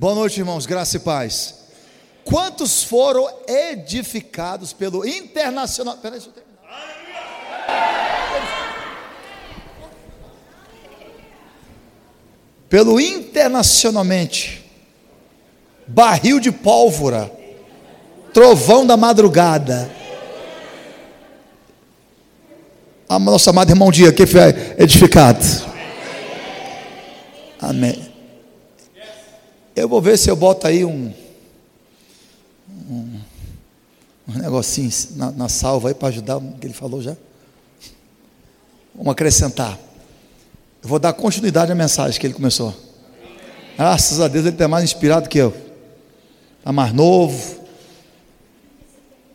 Boa noite, irmãos, graça e paz. Quantos foram edificados pelo internacional? Peraí, deixa eu terminar. Pelo internacionalmente, barril de pólvora, trovão da madrugada. A nosso amado irmão Dia, que foi edificado. Amém. Eu vou ver se eu boto aí um, um, um negocinho na, na salva aí para ajudar o que ele falou já. Vamos acrescentar. Eu vou dar continuidade à mensagem que ele começou. Graças a Deus ele está mais inspirado que eu. Está mais novo.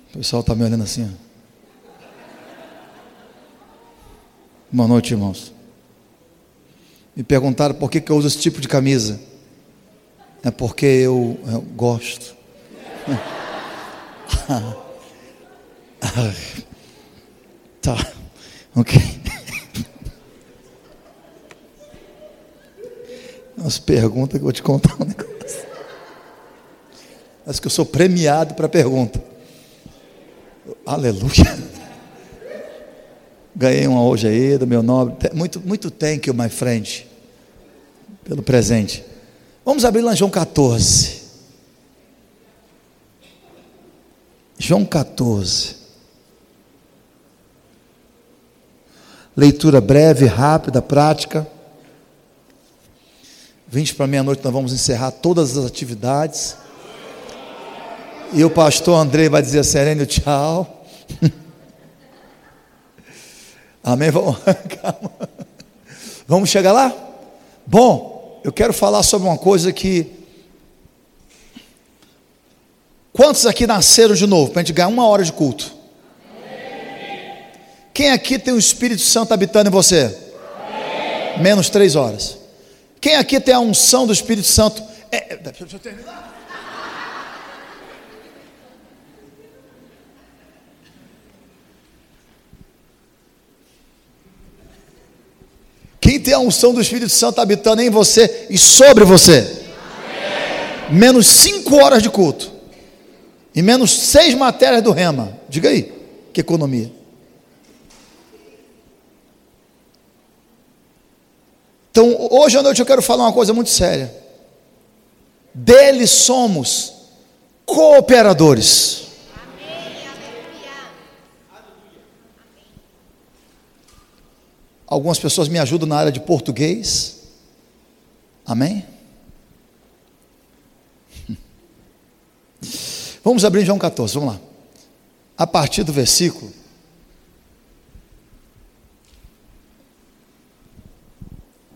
O pessoal está me olhando assim. Boa noite, irmãos. Me perguntaram por que, que eu uso esse tipo de camisa. É porque eu, eu gosto. tá, ok. Umas perguntas que eu vou te contar um negócio. Acho que eu sou premiado para pergunta. Aleluia. Ganhei uma hoje aí do meu nome. Muito, muito thank you, my friend, pelo presente. Vamos abrir lá João 14. João 14. Leitura breve, rápida, prática. 20 para meia-noite nós vamos encerrar todas as atividades. E o pastor André vai dizer a Serênio tchau. Amém? Vamos, Vamos chegar lá? Bom, eu quero falar sobre uma coisa que. Quantos aqui nasceram de novo? Para a gente ganhar uma hora de culto. Quem aqui tem o Espírito Santo habitando em você? Menos três horas. Quem aqui tem a unção do Espírito Santo? É, deixa eu terminar. Quem tem a unção do Espírito Santo habitando em você e sobre você? Amém. Menos cinco horas de culto. E menos seis matérias do rema. Diga aí, que economia. Então, hoje à noite eu quero falar uma coisa muito séria. Dele somos cooperadores. Algumas pessoas me ajudam na área de português. Amém? Vamos abrir João 14, vamos lá. A partir do versículo.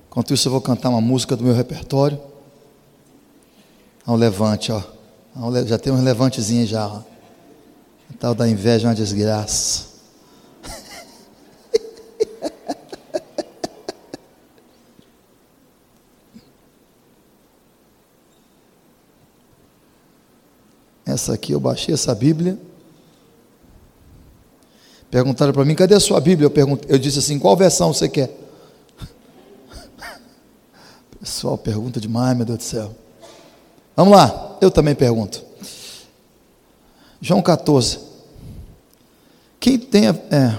Enquanto isso, eu vou cantar uma música do meu repertório. Ao levante, ó. Já tem um levantezinho já, ó. Tal da inveja é uma desgraça. Essa aqui, eu baixei essa Bíblia. Perguntaram para mim, cadê a sua Bíblia? Eu, perguntei, eu disse assim, qual versão você quer? pessoal pergunta demais, meu Deus do céu. Vamos lá, eu também pergunto. João 14. Quem tem a. É,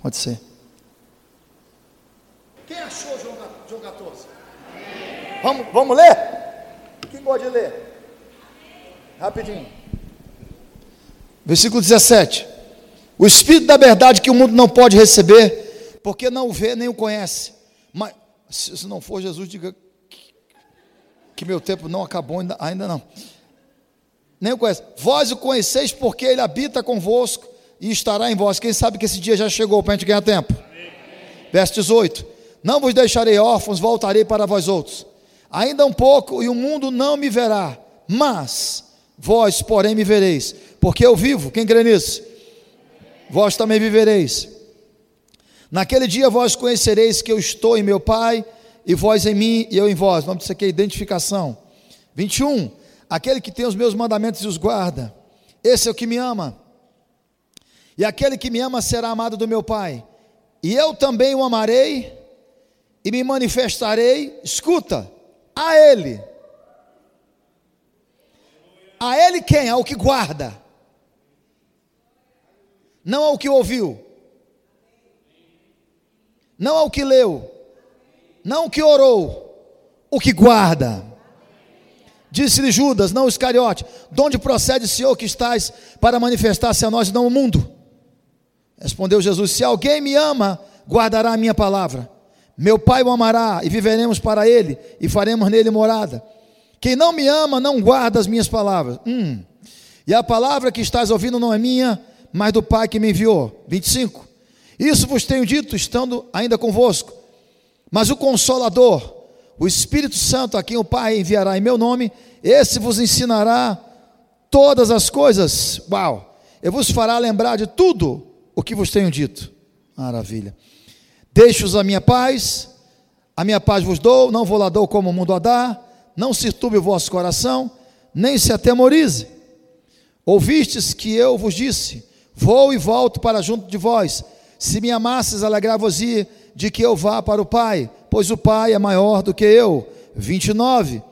pode ser. Quem achou João, João 14? Vamos, vamos ler? Quem pode ler? Rapidinho. Versículo 17. O Espírito da verdade que o mundo não pode receber, porque não o vê nem o conhece. Mas se não for Jesus, diga que meu tempo não acabou ainda, ainda não. Nem o conhece. Vós o conheceis porque ele habita convosco e estará em vós. Quem sabe que esse dia já chegou para a gente ganhar tempo? Verso 18: Não vos deixarei órfãos, voltarei para vós outros. Ainda um pouco e o mundo não me verá, mas Vós, porém, me vereis, porque eu vivo. Quem crê nisso? Vós também vivereis. Naquele dia vós conhecereis que eu estou em meu Pai, e vós em mim, e eu em vós. Nome disso aqui é identificação. 21. Aquele que tem os meus mandamentos e os guarda, esse é o que me ama. E aquele que me ama será amado do meu Pai. E eu também o amarei e me manifestarei, escuta, a Ele A ele quem? Ao que guarda. Não ao que ouviu. Não ao que leu. Não ao que orou. O que guarda. Disse-lhe Judas, não Iscariote: De onde procede Senhor que estás para manifestar-se a nós e não o mundo? Respondeu Jesus: Se alguém me ama, guardará a minha palavra. Meu Pai o amará e viveremos para ele e faremos nele morada. Quem não me ama não guarda as minhas palavras. Hum. E a palavra que estás ouvindo não é minha, mas do Pai que me enviou. 25. Isso vos tenho dito, estando ainda convosco. Mas o Consolador, o Espírito Santo, a quem o Pai enviará em meu nome, esse vos ensinará todas as coisas. Uau! Eu vos fará lembrar de tudo o que vos tenho dito. Maravilha. Deixo-os a minha paz, a minha paz vos dou, não vou lá dou como o mundo a dá, não se turbe o vosso coração, nem se atemorize. Ouvistes que eu vos disse: Vou e volto para junto de vós. Se me amasses, alegrar-vos-ia de que eu vá para o Pai, pois o Pai é maior do que eu. 29.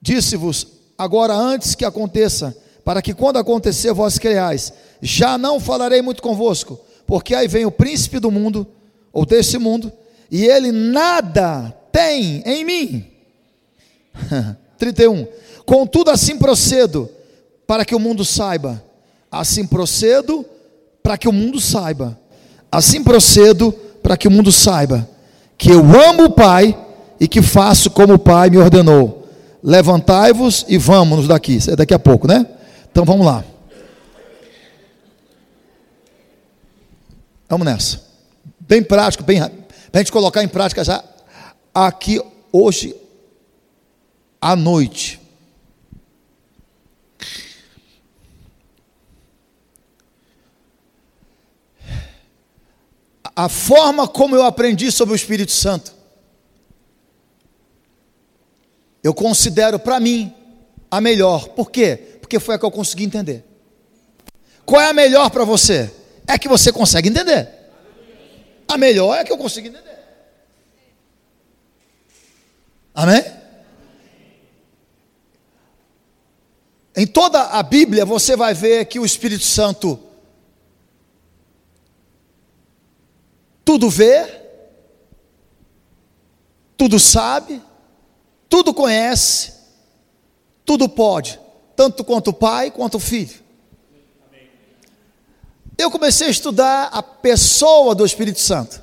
Disse-vos agora antes que aconteça, para que quando acontecer vós creiais. Já não falarei muito convosco, porque aí vem o príncipe do mundo, ou desse mundo, e ele nada tem em mim. 31. Contudo, assim procedo, para que o mundo saiba. Assim procedo, para que o mundo saiba Assim procedo para que o mundo saiba que eu amo o Pai e que faço como o Pai me ordenou. Levantai-vos e vamos daqui. É daqui a pouco, né? Então vamos lá. Vamos nessa. Bem prático, bem. Para a gente colocar em prática já aqui hoje à noite. a forma como eu aprendi sobre o Espírito Santo, eu considero para mim a melhor. Por quê? Porque foi a que eu consegui entender. Qual é a melhor para você? É que você consegue entender. A melhor é que eu consigo entender. Amém? Em toda a Bíblia você vai ver que o Espírito Santo tudo vê, tudo sabe, tudo conhece, tudo pode, tanto quanto o pai quanto o filho. Eu comecei a estudar a pessoa do Espírito Santo.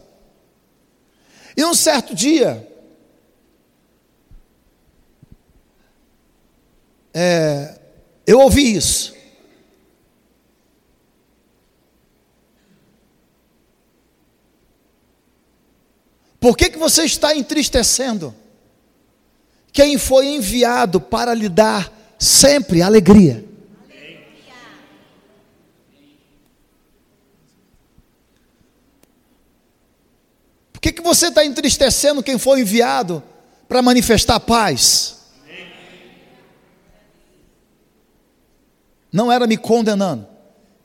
E um certo dia, é, eu ouvi isso. Por que, que você está entristecendo? Quem foi enviado para lhe dar sempre alegria. Por que, que você está entristecendo quem foi enviado para manifestar paz? Não era me condenando,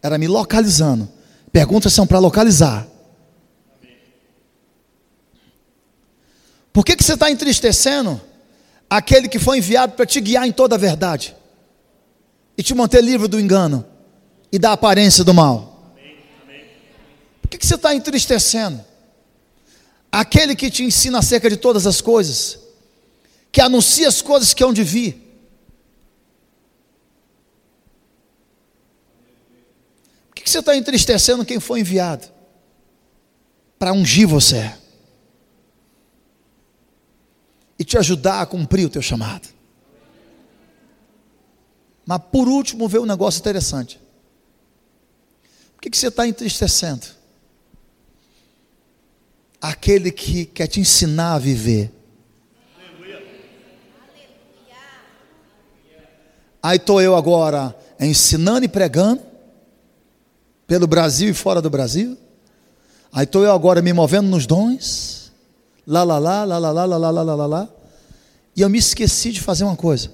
era me localizando. Perguntas são para localizar. Por que, que você está entristecendo aquele que foi enviado para te guiar em toda a verdade e te manter livre do engano e da aparência do mal? Por que, que você está entristecendo aquele que te ensina acerca de todas as coisas, que anuncia as coisas que hão de vir? Que, você está entristecendo quem foi enviado para ungir você? e te ajudar a cumprir o teu chamado. Mas por último, ver um negócio interessante. Por que, que você está entristecendo? Aquele que quer te ensinar a viver. Aí estou eu agora ensinando e pregando, pelo Brasil e fora do Brasil. Aí estou eu agora me movendo nos dons lá, lá, lá, lá, lá, lá, lá, lá, lá, lá, lá, e eu me esqueci de fazer uma coisa.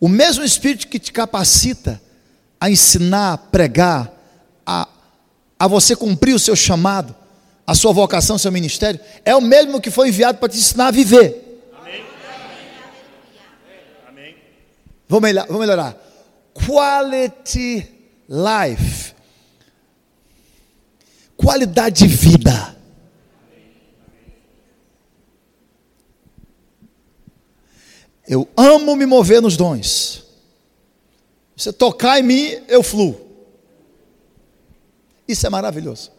O mesmo Espírito que te capacita a ensinar, a pregar, a, a você cumprir o seu chamado, a sua vocação, o seu ministério, é o mesmo que foi enviado para te ensinar a viver. Amém. Vou melhorar, vou melhorar. Quality life. Qualidade de vida. Eu amo me mover nos dons. Você tocar em mim, eu fluo. Isso é maravilhoso.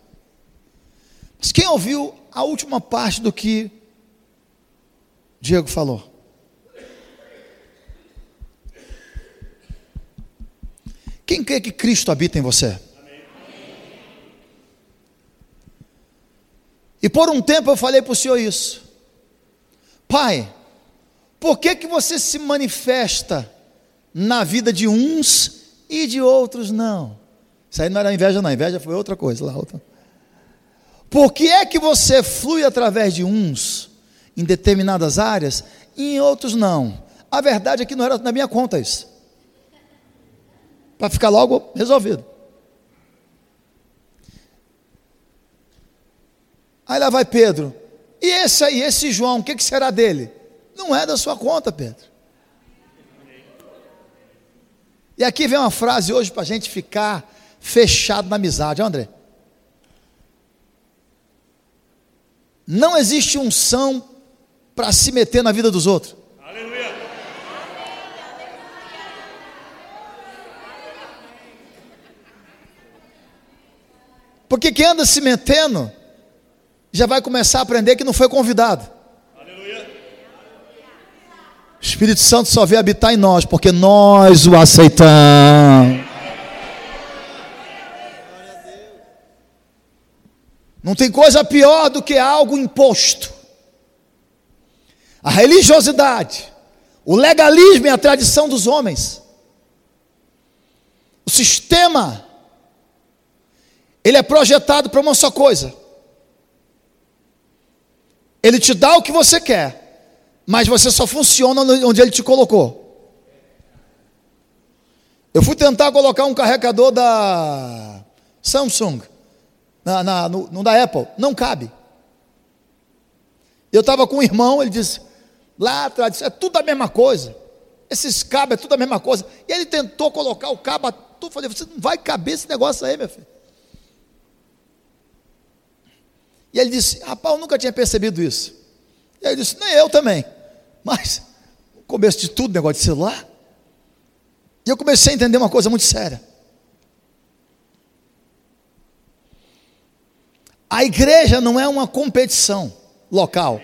Mas quem ouviu a última parte do que Diego falou? Quem crê que Cristo habita em você? E por um tempo eu falei para o Senhor isso. Pai, por que, que você se manifesta na vida de uns e de outros não? Isso aí não era inveja, não. Inveja foi outra coisa lá. Outra. Por que é que você flui através de uns em determinadas áreas e em outros não? A verdade é que não era na minha conta isso. Para ficar logo resolvido. Aí lá vai Pedro. E esse aí, esse João, o que, que será dele? Não é da sua conta, Pedro. E aqui vem uma frase hoje para a gente ficar fechado na amizade, André. Não existe unção para se meter na vida dos outros. Porque quem anda se metendo já vai começar a aprender que não foi convidado. O Espírito Santo só veio habitar em nós porque nós o aceitamos. Não tem coisa pior do que algo imposto. A religiosidade, o legalismo e a tradição dos homens. O sistema, ele é projetado para uma só coisa. Ele te dá o que você quer mas você só funciona onde ele te colocou. Eu fui tentar colocar um carregador da Samsung, na, na, no, no da Apple, não cabe. Eu estava com um irmão, ele disse, lá atrás, é tudo a mesma coisa. Esses cabos é tudo a mesma coisa. E ele tentou colocar o cabo, tudo, falei, você não vai caber esse negócio aí, meu filho. E ele disse, rapaz, eu nunca tinha percebido isso. E aí ele disse, nem eu também. Mas, no começo de tudo, negócio de celular. E eu comecei a entender uma coisa muito séria. A igreja não é uma competição local.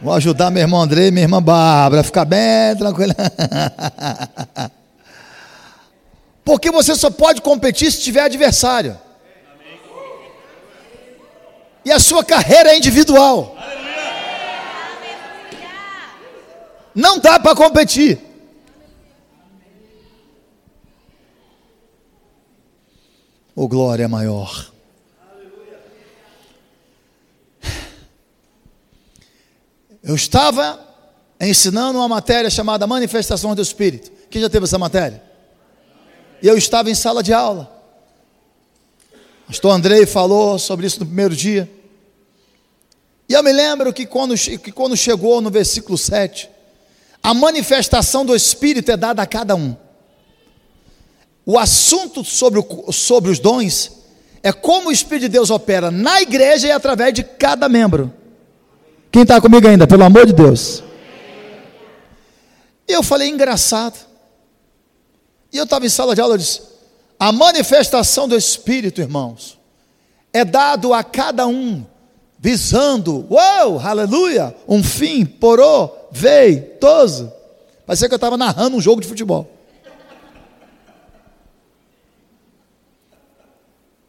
Vou ajudar meu irmão André e minha irmã Bárbara a ficar bem tranquila. Porque você só pode competir se tiver adversário. E a sua carreira é individual. Não dá para competir. O glória é maior. Eu estava ensinando uma matéria chamada Manifestação do Espírito. Quem já teve essa matéria? E eu estava em sala de aula. Pastor Andrei falou sobre isso no primeiro dia. E eu me lembro que quando, que quando chegou no versículo 7, a manifestação do Espírito é dada a cada um. O assunto sobre, o, sobre os dons é como o Espírito de Deus opera na igreja e através de cada membro. Quem está comigo ainda, pelo amor de Deus? E eu falei, engraçado. E eu estava em sala de aula, eu disse: a manifestação do Espírito, irmãos, é dado a cada um visando, uou, aleluia, um fim, porô, veitoso. Parecia que eu estava narrando um jogo de futebol.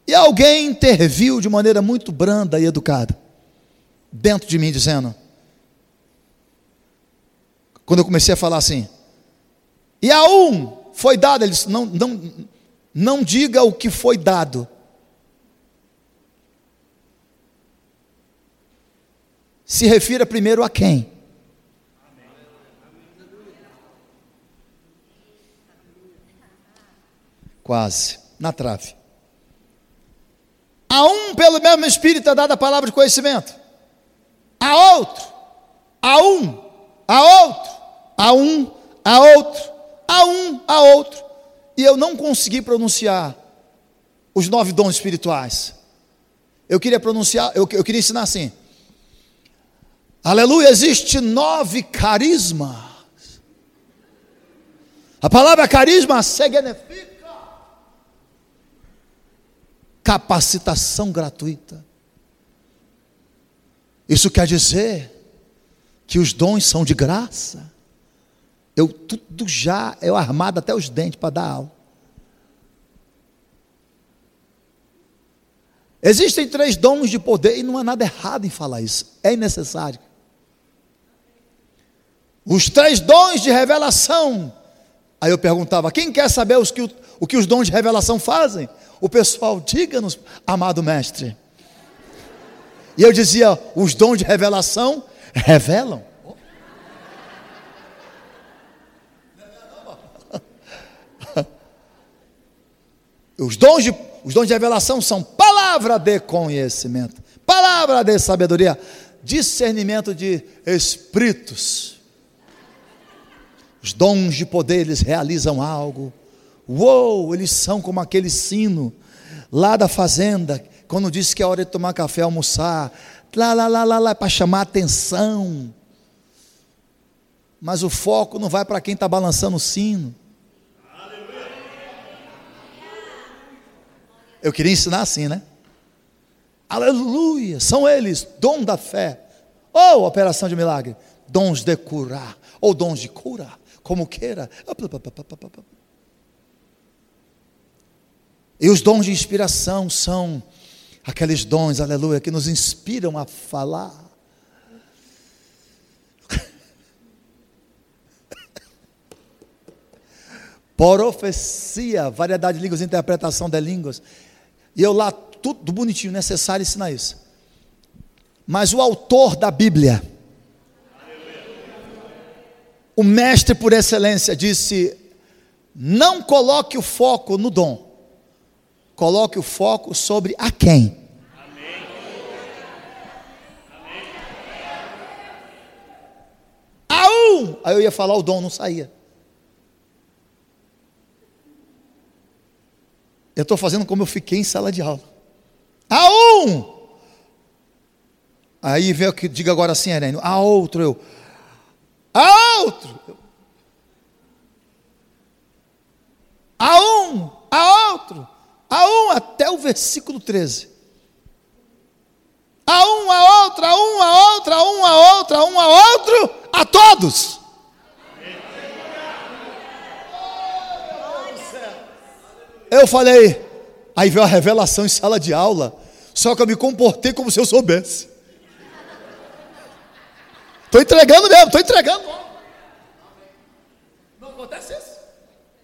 E alguém interviu de maneira muito branda e educada, dentro de mim, dizendo: quando eu comecei a falar assim, e a um foi dado, ele disse: não, não, não diga o que foi dado, se refira primeiro a quem? Quase, na trave. A um, pelo mesmo Espírito, é dada a palavra de conhecimento. A outro, a um, a outro, a um, a outro, a um, a outro. E eu não consegui pronunciar os nove dons espirituais. Eu queria pronunciar, eu, eu queria ensinar assim. Aleluia, existe nove carismas. A palavra carisma significa capacitação gratuita. Isso quer dizer que os dons são de graça. Eu tudo já, eu armado até os dentes para dar aula. Existem três dons de poder e não há nada errado em falar isso. É necessário. Os três dons de revelação. Aí eu perguntava: quem quer saber os que, o que os dons de revelação fazem? O pessoal, diga-nos, amado mestre. E eu dizia: os dons de revelação revelam. Os dons, de, os dons de revelação são palavra de conhecimento, palavra de sabedoria, discernimento de espíritos. Os dons de poder, eles realizam algo. Uou, eles são como aquele sino lá da fazenda, quando disse que é hora de tomar café, almoçar, lá, lá, lá, lá, lá, para chamar atenção. Mas o foco não vai para quem está balançando o sino. Eu queria ensinar assim, né? Aleluia! São eles, dom da fé, ou operação de milagre, dons de curar, ou dons de cura, como queira. E os dons de inspiração são aqueles dons, aleluia, que nos inspiram a falar. Profecia, variedade de línguas, interpretação de línguas. E eu lá, tudo bonitinho, necessário ensinar isso. Mas o autor da Bíblia, o mestre por excelência, disse: não coloque o foco no dom, coloque o foco sobre a quem. A um! Aí eu ia falar o dom, não saía. Eu estou fazendo como eu fiquei em sala de aula. A um! Aí vem o que diga agora assim, Herênio. A outro, eu. A outro! A um! A outro! A um até o versículo 13. A um, a outro, a um, a outro, a um, a outro, a um, a outro, a todos. Eu falei, aí veio a revelação em sala de aula, só que eu me comportei como se eu soubesse. Estou entregando mesmo, estou entregando. Não acontece isso.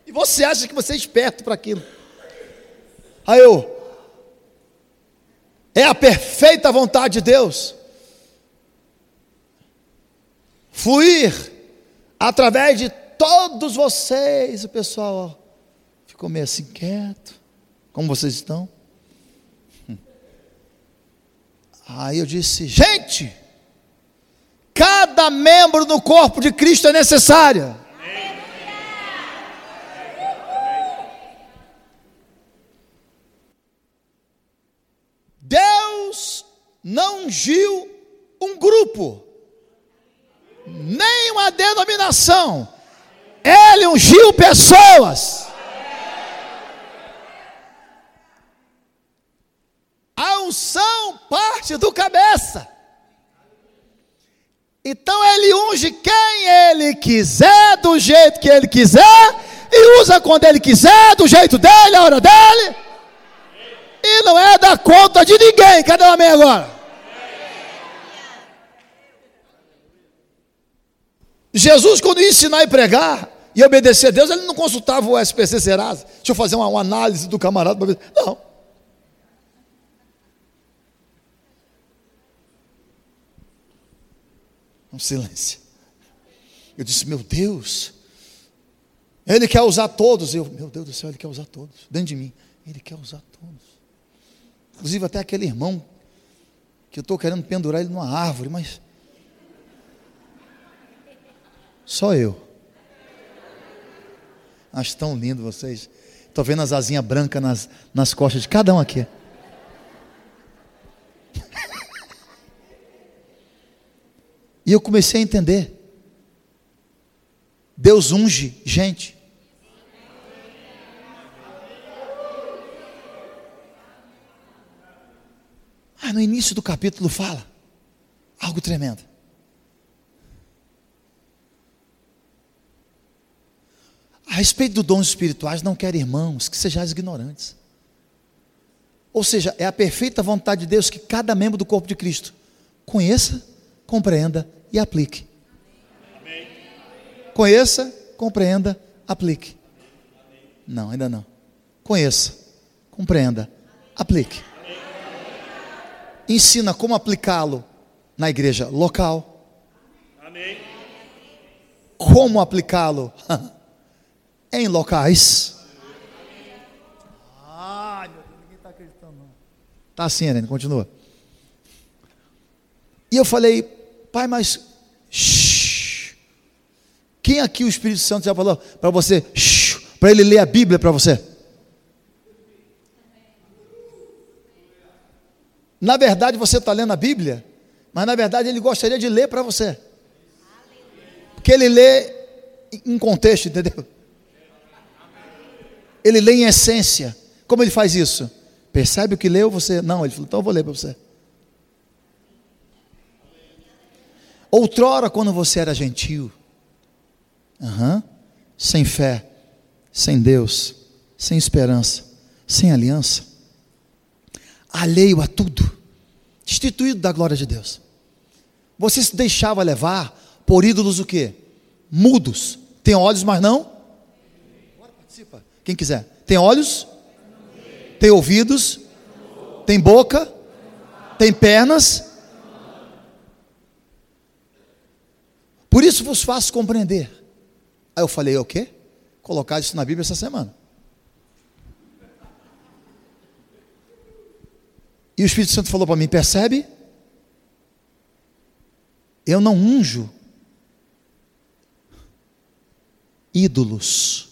E você acha que você é esperto para aquilo. Aí eu, é a perfeita vontade de Deus fluir através de todos vocês, o pessoal, ó, Ficou meio assim quieto. Como vocês estão? Aí eu disse: gente, cada membro do corpo de Cristo é necessário. Deus não ungiu um grupo, nem uma denominação, Ele ungiu pessoas. A unção parte do cabeça. Então ele unge quem ele quiser, do jeito que ele quiser, e usa quando ele quiser, do jeito dele, a hora dele. E não é da conta de ninguém. Cadê o amém agora? Jesus, quando ia ensinar e pregar e obedecer a Deus, ele não consultava o SPC Serasa. Deixa eu fazer uma, uma análise do camarada. Não. Um silêncio. Eu disse, meu Deus, Ele quer usar todos. Eu, meu Deus do céu, Ele quer usar todos. Dentro de mim, Ele quer usar todos. Inclusive até aquele irmão que eu estou querendo pendurar ele numa árvore, mas. Só eu. Acho tão lindo vocês. Estou vendo as asinhas brancas nas, nas costas de cada um aqui. E eu comecei a entender. Deus unge gente. Ah, no início do capítulo fala algo tremendo. A respeito dos dons espirituais, não quero irmãos que sejais ignorantes. Ou seja, é a perfeita vontade de Deus que cada membro do corpo de Cristo conheça, compreenda e aplique. Amém. Conheça, compreenda, aplique. Não, ainda não. Conheça, compreenda, aplique. Ensina como aplicá-lo na igreja local. Amém. Como aplicá-lo em locais. Meu Deus, ninguém está acreditando, não. Está assim, Helene, continua. E eu falei, pai, mas. Shh, quem aqui o Espírito Santo já falou para você, para ele ler a Bíblia para você? Na verdade, você está lendo a Bíblia, mas na verdade ele gostaria de ler para você. Porque ele lê em contexto, entendeu? Ele lê em essência. Como ele faz isso? Percebe o que leu você? Não, ele falou, então eu vou ler para você. Outrora, quando você era gentil, uhum, sem fé, sem Deus, sem esperança, sem aliança, alheio a tudo, destituído da glória de Deus. Você se deixava levar por ídolos o quê? Mudos. Tem olhos, mas não? Participa. Quem quiser. Tem olhos? Tem ouvidos? Tem boca? Tem pernas? Por isso vos faço compreender. Aí eu falei, o quê? Colocar isso na Bíblia essa semana. E o Espírito Santo falou para mim: percebe? Eu não unjo ídolos.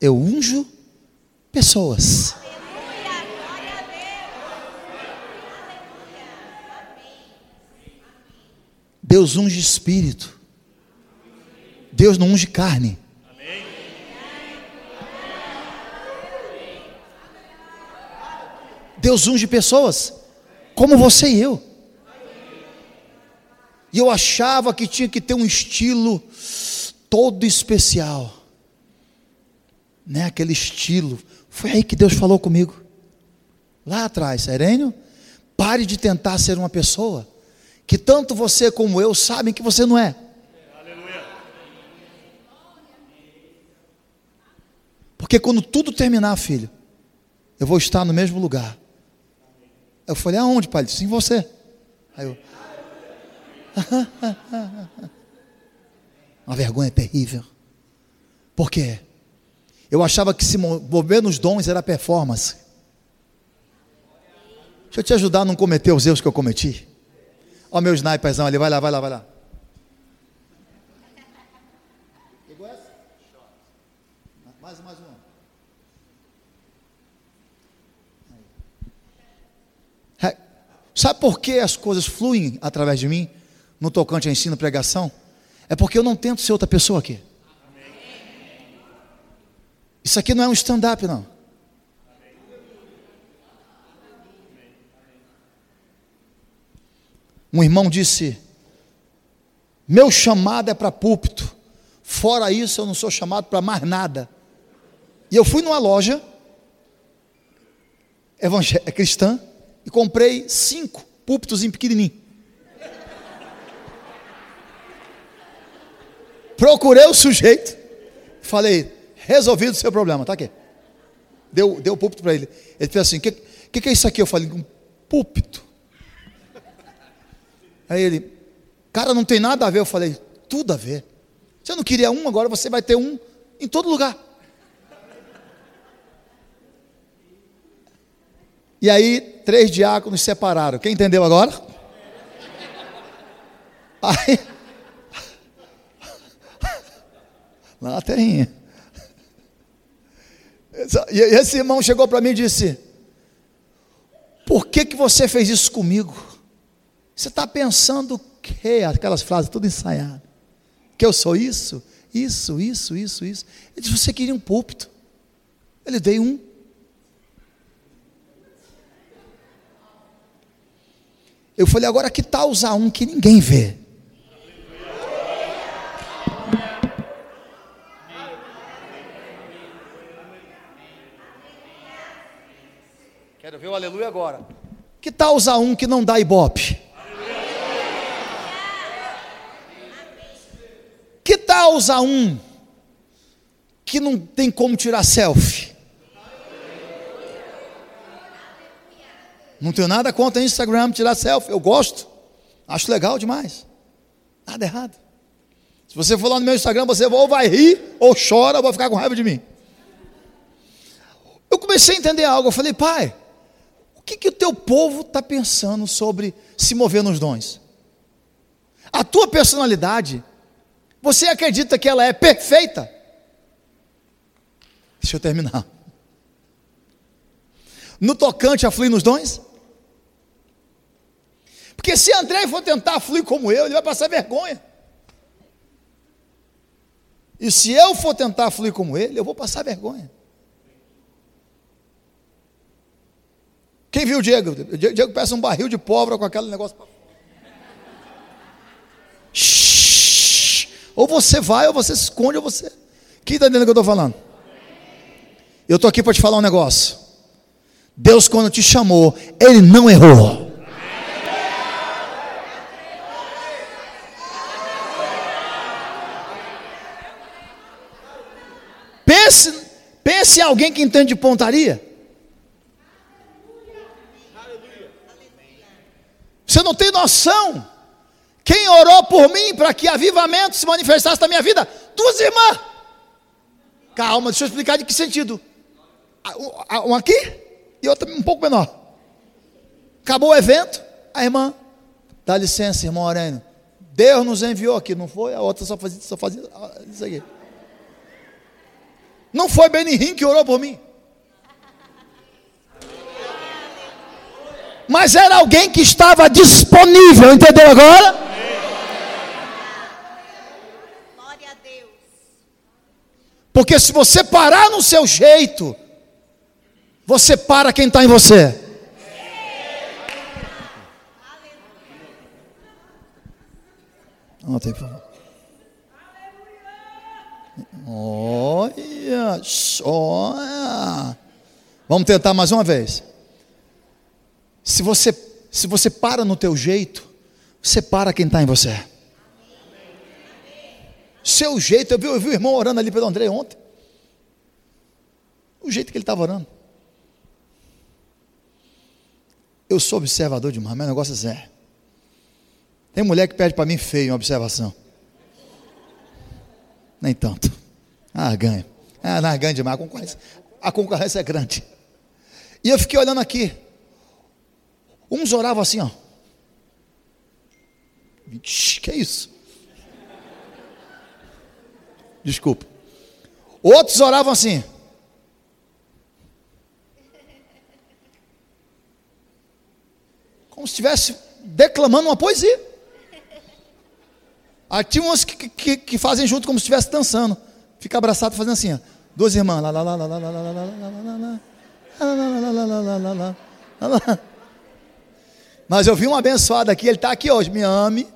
Eu unjo pessoas. Deus unge espírito. Deus não unge carne. Deus unge pessoas, como você e eu. E eu achava que tinha que ter um estilo todo especial né, aquele estilo. Foi aí que Deus falou comigo. Lá atrás, Serênio, pare de tentar ser uma pessoa que tanto você como eu sabem que você não é. Porque quando tudo terminar, filho, eu vou estar no mesmo lugar. Eu falei, aonde, pai? Ele disse, em você. Aí eu. Uma vergonha terrível. Por quê? Eu achava que se mover nos dons era performance. Deixa eu te ajudar a não cometer os erros que eu cometi. O meu sniperzão ali, vai lá, vai lá, vai lá. Mais, mais uma. Sabe por que as coisas fluem através de mim, no tocante a ensino pregação? É porque eu não tento ser outra pessoa aqui. Isso aqui não é um stand-up, não. Um irmão disse: Meu chamado é para púlpito. Fora isso, eu não sou chamado para mais nada. E eu fui numa loja é cristã e comprei cinco púlpitos em pequenininho. Procurei o sujeito, falei: resolvido o seu problema, tá aqui. Deu, deu o púlpito para ele. Ele fez assim: o que, que, que é isso aqui? Eu falei: um púlpito. Aí ele, cara, não tem nada a ver. Eu falei: tudo a ver. Você não queria um, agora você vai ter um em todo lugar. E aí, três diáconos separaram. Quem entendeu agora? Aí, lá na terrinha. E esse irmão chegou para mim e disse: Por que, que você fez isso comigo? Você está pensando o quê? Aquelas frases tudo ensaiadas. Que eu sou isso, isso, isso, isso, isso. Ele disse: Você queria um púlpito. Ele dei um. Eu falei: Agora que tal usar um que ninguém vê? Quero ver o aleluia agora. Que tal usar um que não dá ibope? Que tal usar um que não tem como tirar selfie? Não tenho nada contra Instagram tirar selfie, eu gosto, acho legal demais, nada errado. Se você for lá no meu Instagram, você ou vai rir, ou chora, ou vai ficar com raiva de mim. Eu comecei a entender algo, eu falei, pai, que, que o teu povo está pensando sobre se mover nos dons? A tua personalidade, você acredita que ela é perfeita? Deixa eu terminar. No tocante a fluir nos dons? Porque se André for tentar fluir como eu, ele vai passar vergonha. E se eu for tentar fluir como ele, eu vou passar vergonha. Quem viu o Diego? O Diego peça um barril de pólvora com aquele negócio. Ou você vai, ou você se esconde, ou você. Quem está entendendo o que eu estou falando? Eu estou aqui para te falar um negócio. Deus, quando te chamou, Ele não errou. Pense, pense em alguém que entende de pontaria. Você não tem noção. Quem orou por mim para que avivamento se manifestasse na minha vida? Duas irmãs. Calma, deixa eu explicar de que sentido. Um aqui e outra um pouco menor. Acabou o evento, a irmã, dá licença, irmão Aurélio. Deus nos enviou aqui, não foi? A outra só fazia, só fazia isso aqui. Não foi Benihim que orou por mim. mas era alguém que estava disponível, entendeu agora? Glória a Deus. Porque se você parar no seu jeito, você para quem está em você. Ontem, Olha, olha. Vamos tentar mais uma vez. Se você, se você para no teu jeito, você para quem está em você. Seu jeito, eu vi, eu vi o irmão orando ali pelo André ontem. O jeito que ele estava orando. Eu sou observador demais, meu negócio é zero. Tem mulher que pede para mim feio uma observação. Nem tanto. Ah, ganha. Ah, não, ganha demais. A concorrência, a concorrência é grande. E eu fiquei olhando aqui. Uns oravam assim, ó. Que é isso? Desculpa. Outros oravam assim. Como se estivesse declamando uma poesia. Aí tinha umas que, que, que fazem junto como se estivesse dançando. Fica abraçado fazendo assim, ó. Duas irmãs. Lá, lá, lá, lá, lá, lá, lá, lá, lá, lá, lá, lá, lá, lá. Mas eu vi um abençoado aqui, ele está aqui hoje, me ame.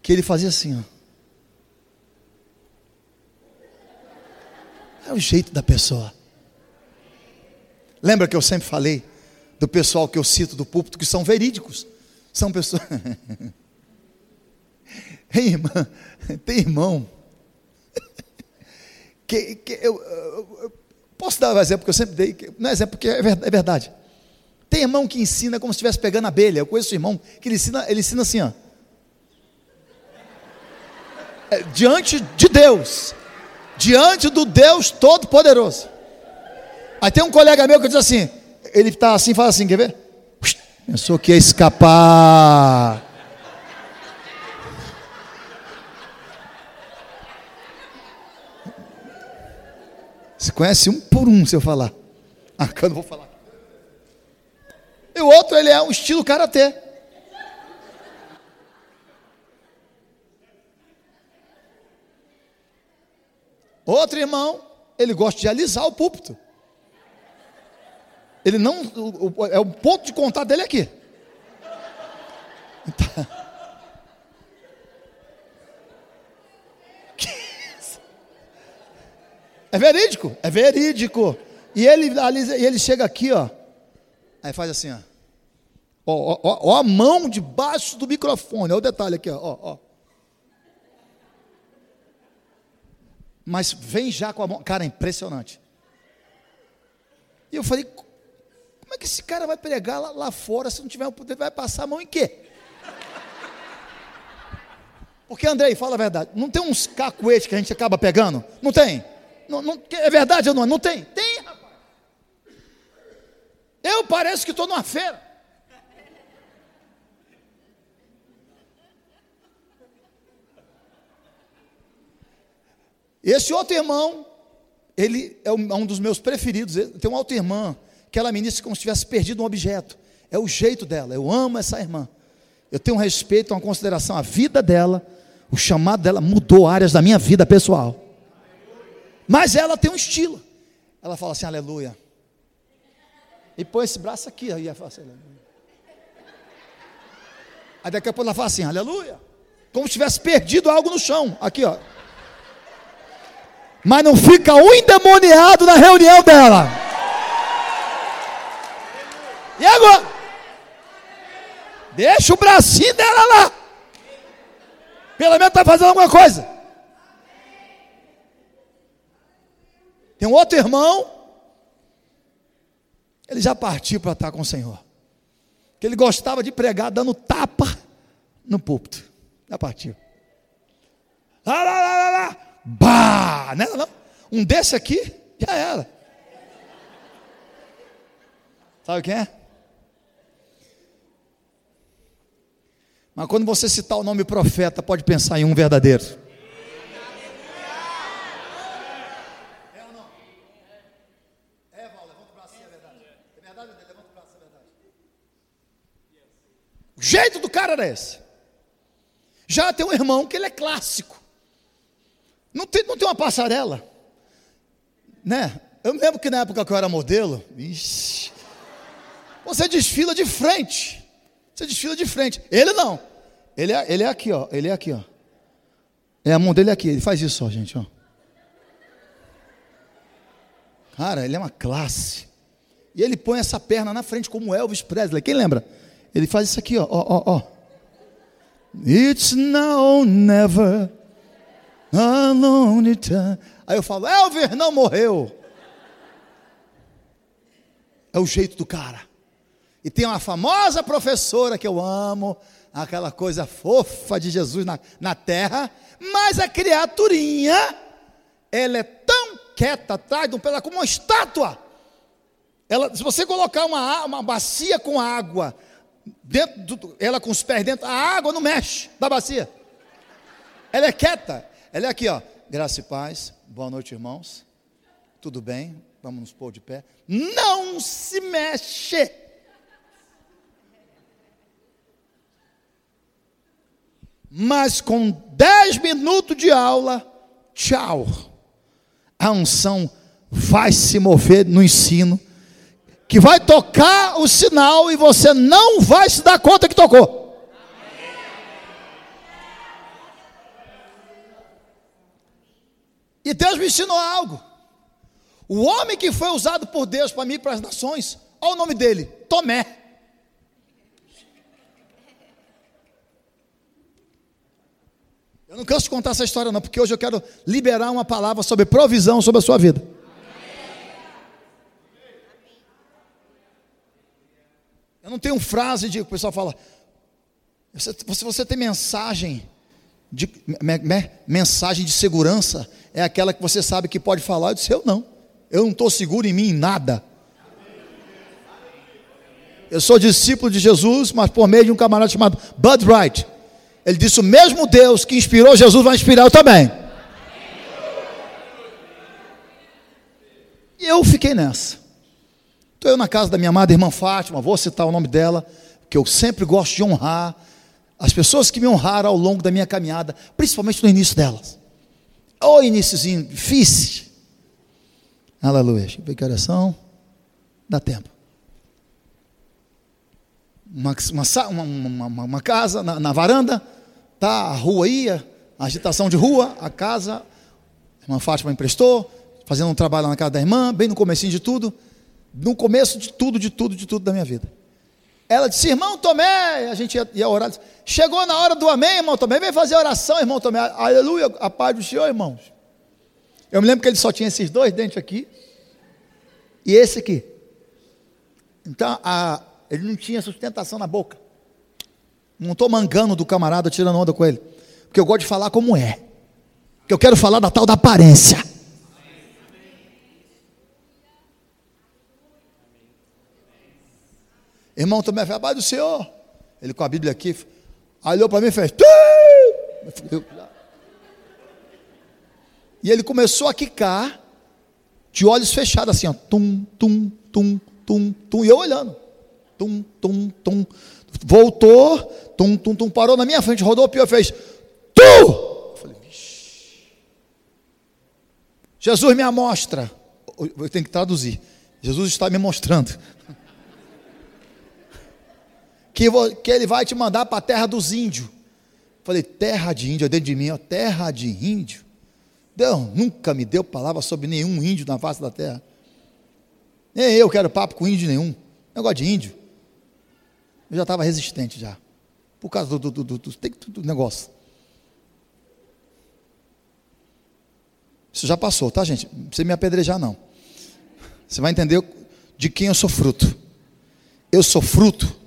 Que ele fazia assim, ó. É o jeito da pessoa. Lembra que eu sempre falei do pessoal que eu cito do púlpito que são verídicos? São pessoas. Tem irmã, tem irmão. Que, que eu, eu, eu, posso dar um exemplo que eu sempre dei, não é exemplo porque é verdade. Tem irmão que ensina como se estivesse pegando abelha. Eu conheço um irmão que ele ensina, ele ensina assim, ó. É, diante de Deus diante do Deus Todo-Poderoso. Aí tem um colega meu que diz assim, ele está assim, fala assim, quer ver? Pensou que ia escapar. Você conhece um por um, se eu falar. Ah, eu não vou falar. E o outro, ele é um estilo karatê. Outro irmão, ele gosta de alisar o púlpito. Ele não, o, o, é o ponto de contato dele aqui. Então, é verídico, é verídico. E ele, alisa, e ele chega aqui, ó. Aí faz assim, ó. Ó, ó, ó, a mão debaixo do microfone. Olha o detalhe aqui, ó, ó. Mas vem já com a mão. Cara, é impressionante. E eu falei, como é que esse cara vai pregar lá, lá fora se não tiver o poder? Vai passar a mão em quê? Porque, Andrei, fala a verdade. Não tem uns cacuetes que a gente acaba pegando? Não tem? Não, não, é verdade ou não? Não tem? Tem, rapaz. Eu pareço que estou numa feira. Esse outro irmão, ele é, é um dos meus preferidos. Tem uma outra irmã que ela ministra como se tivesse perdido um objeto. É o jeito dela. Eu amo essa irmã. Eu tenho um respeito, uma consideração. A vida dela, o chamado dela mudou áreas da minha vida pessoal. Mas ela tem um estilo. Ela fala assim, aleluia. E põe esse braço aqui. Aí ela fala assim, aleluia. Aí daqui a pouco ela fala assim, aleluia. Como se tivesse perdido algo no chão. Aqui, ó mas não fica um endemoniado na reunião dela. E agora? Deixa o bracinho dela lá. Pelo menos está fazendo alguma coisa. Tem um outro irmão. Ele já partiu para estar com o Senhor. Que ele gostava de pregar dando tapa no púlpito. Já partiu. Lá, lá, lá, lá, lá. Bah! Não, não. Um desse aqui, já era. Sabe quem é? Mas quando você citar o nome profeta, pode pensar em um verdadeiro. O jeito do cara era esse. Já tem um irmão que ele é clássico. Não tem, não tem uma passarela. Né? Eu me lembro que na época que eu era modelo, ixi, você desfila de frente. Você desfila de frente. Ele não. Ele é, ele é aqui, ó. Ele é aqui, ó. É a mão dele aqui. Ele faz isso, ó, gente, ó. Cara, ele é uma classe. E ele põe essa perna na frente como Elvis Presley. Quem lembra? Ele faz isso aqui, ó, ó, ó, ó. It's now never. Time. Aí eu falo, Elver não morreu. É o jeito do cara. E tem uma famosa professora que eu amo, aquela coisa fofa de Jesus na, na terra, mas a criaturinha, ela é tão quieta atrás um pedaço, como uma estátua. Ela, se você colocar uma, uma bacia com água, dentro do, ela com os pés dentro, a água não mexe da bacia. Ela é quieta. Ela é aqui, ó. Graça e paz. Boa noite, irmãos. Tudo bem? Vamos nos pôr de pé. Não se mexe. Mas com dez minutos de aula, tchau. A unção vai se mover no ensino, que vai tocar o sinal e você não vai se dar conta que tocou. E Deus me ensinou algo. O homem que foi usado por Deus para mim para as nações, olha o nome dele: Tomé. Eu não canso de contar essa história, não, porque hoje eu quero liberar uma palavra sobre provisão sobre a sua vida. Eu não tenho frase de o pessoal fala. Você, você, você tem mensagem de me, me, mensagem de segurança é aquela que você sabe que pode falar. Eu disse, eu não. Eu não estou seguro em mim em nada. Eu sou discípulo de Jesus, mas por meio de um camarada chamado Bud Wright. Ele disse: o mesmo Deus que inspirou Jesus vai inspirar eu também. eu fiquei nessa. Estou eu na casa da minha amada irmã Fátima, vou citar o nome dela, que eu sempre gosto de honrar as pessoas que me honraram ao longo da minha caminhada, principalmente no início delas. O iníciozinho difícil. Aleluia. Deixa eu ver que oração. Dá tempo. Uma, uma, uma, uma casa na, na, varanda, tá a rua aí, a agitação de rua, a casa, a irmã Fátima emprestou, fazendo um trabalho na casa da irmã, bem no comecinho de tudo, no começo de tudo, de tudo, de tudo da minha vida. Ela disse, irmão Tomé, a gente ia, ia orar, chegou na hora do amém, irmão Tomé, vem fazer oração, irmão Tomé, aleluia, a paz do Senhor, irmãos. Eu me lembro que ele só tinha esses dois dentes aqui, e esse aqui. Então, a, ele não tinha sustentação na boca. Não estou mangando do camarada, tirando onda com ele. Porque eu gosto de falar como é. Porque eu quero falar da tal da aparência. Irmão também fez, paz do Senhor. Ele com a Bíblia aqui, olhou para mim e fez. E ele começou a quicar, de olhos fechados, assim, ó. Tum, tum, tum, tum, tum. E eu olhando. Tum, tum, tum. Voltou, tum, tum, tum, parou na minha frente, rodou o pior, fez. Tu! Jesus me amostra. Eu tenho que traduzir. Jesus está me mostrando que, que ele vai te mandar para a terra dos índios. Falei, terra de índio, é dentro de mim, ó, terra de índio. Deus nunca me deu palavra sobre nenhum índio na face da terra. Nem eu quero papo com índio nenhum. Negócio de índio. Eu já estava resistente já. Por causa do, do, do, do, do negócio. Isso já passou, tá, gente? Não precisa me apedrejar, não. Você vai entender de quem eu sou fruto. Eu sou fruto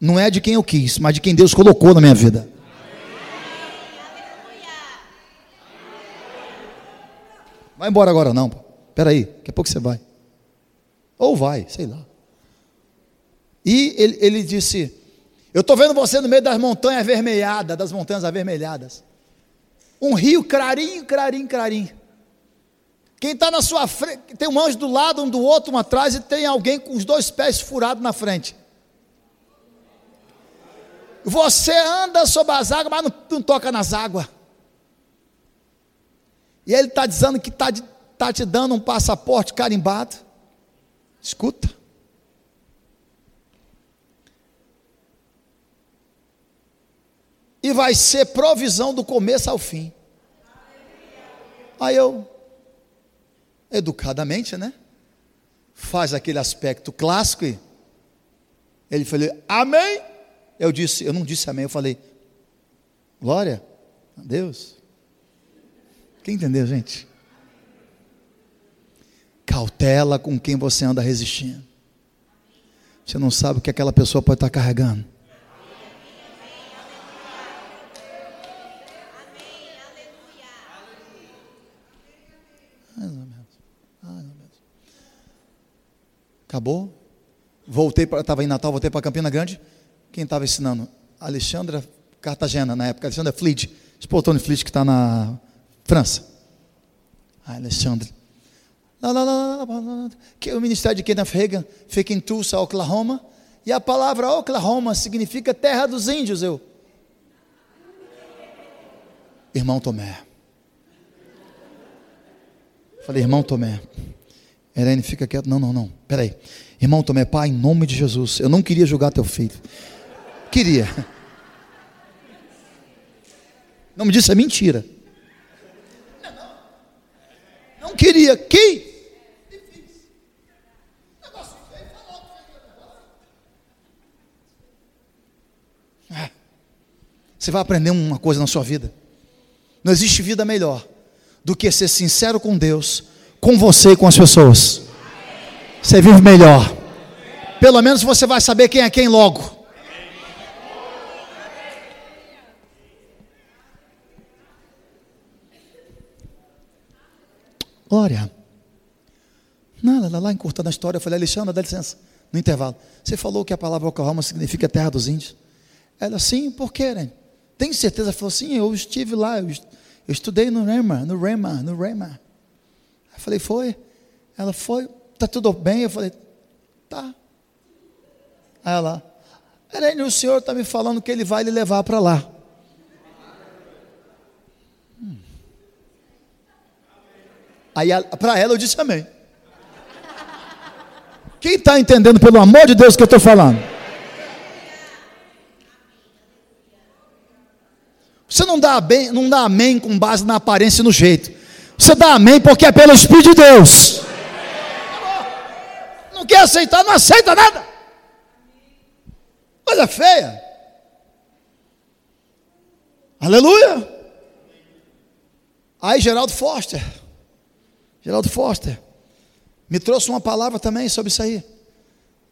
não é de quem eu quis, mas de quem Deus colocou na minha vida. Vai embora agora não, Espera aí, daqui a pouco você vai. Ou vai, sei lá. E ele, ele disse: Eu estou vendo você no meio das montanhas avermelhadas, das montanhas avermelhadas. Um rio clarinho, clarinho, clarinho. Quem está na sua frente, tem um anjo do lado, um do outro, um atrás, e tem alguém com os dois pés furados na frente. Você anda sobre as águas, mas não, não toca nas águas. E ele está dizendo que está tá te dando um passaporte carimbado. Escuta. E vai ser provisão do começo ao fim. Aí eu, educadamente, né? Faz aquele aspecto clássico e ele falou: Amém. Eu disse, eu não disse amém, eu falei, glória a Deus. Quem entendeu, gente? Cautela com quem você anda resistindo. Você não sabe o que aquela pessoa pode estar carregando. Mais ou menos. Acabou? Voltei para. Estava em Natal, voltei para Campina Grande. Quem estava ensinando? Alexandra Cartagena, na época. Alexandra Fleet. Spoltone Fleet, que está na França. Ah, Alexandre. Lá, lá, lá, lá, que o ministério de Kenneth Reagan fica em Tulsa, Oklahoma. E a palavra Oklahoma significa terra dos índios. Eu. Irmão Tomé. Falei, irmão Tomé. Helene, fica quieto. Não, não, não. Peraí. Irmão Tomé, pai, em nome de Jesus. Eu não queria julgar teu filho. Queria. O nome disso é mentira. Não queria. Quem? Você vai aprender uma coisa na sua vida. Não existe vida melhor do que ser sincero com Deus, com você e com as pessoas. Você vive melhor. Pelo menos você vai saber quem é quem logo. Glória. Nada, lá, lá encurtando a história, eu falei, Alexandre, dá licença, no intervalo. Você falou que a palavra Oklahoma significa terra dos índios. Ela, sim, por quê, né? Tem certeza? Ela falou, sim, eu estive lá, eu, estudei no Rema, no Rema, no Rema. Eu falei, foi? Ela foi, tá tudo bem? Eu falei, tá. Aí ela, o senhor está me falando que ele vai lhe levar para lá. Aí para ela eu disse amém. Quem está entendendo, pelo amor de Deus, que eu estou falando? Você não dá, bem, não dá amém com base na aparência e no jeito. Você dá amém porque é pelo Espírito de Deus. Não quer aceitar, não aceita nada. Coisa feia. Aleluia. Aí Geraldo Foster. Geraldo Foster me trouxe uma palavra também sobre isso aí.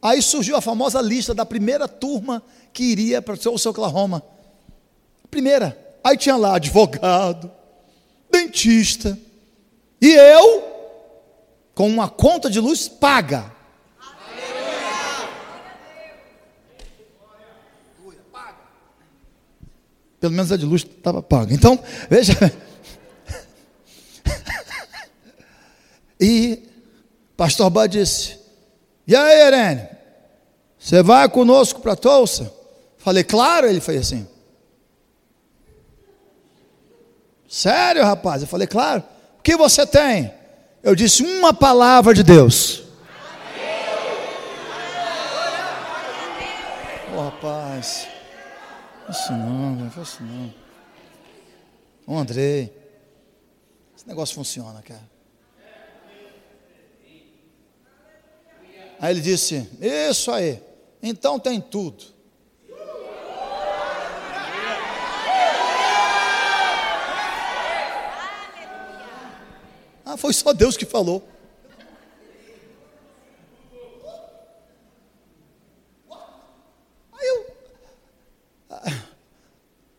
Aí surgiu a famosa lista da primeira turma que iria para o seu Oklahoma. Primeira. Aí tinha lá advogado, dentista. E eu, com uma conta de luz paga. Pelo menos a de luz estava paga. Então, veja. E Pastor Bud disse: E aí, Irene, você vai conosco para Tulsa? Falei, claro, ele foi assim. Sério, rapaz? Eu falei, claro. O que você tem? Eu disse uma palavra de Deus. Ô oh, rapaz, isso não, não isso não. Ô Andrei, esse negócio funciona, cara. Aí ele disse: Isso aí, então tem tudo. Ah, foi só Deus que falou. Aí eu. Ah,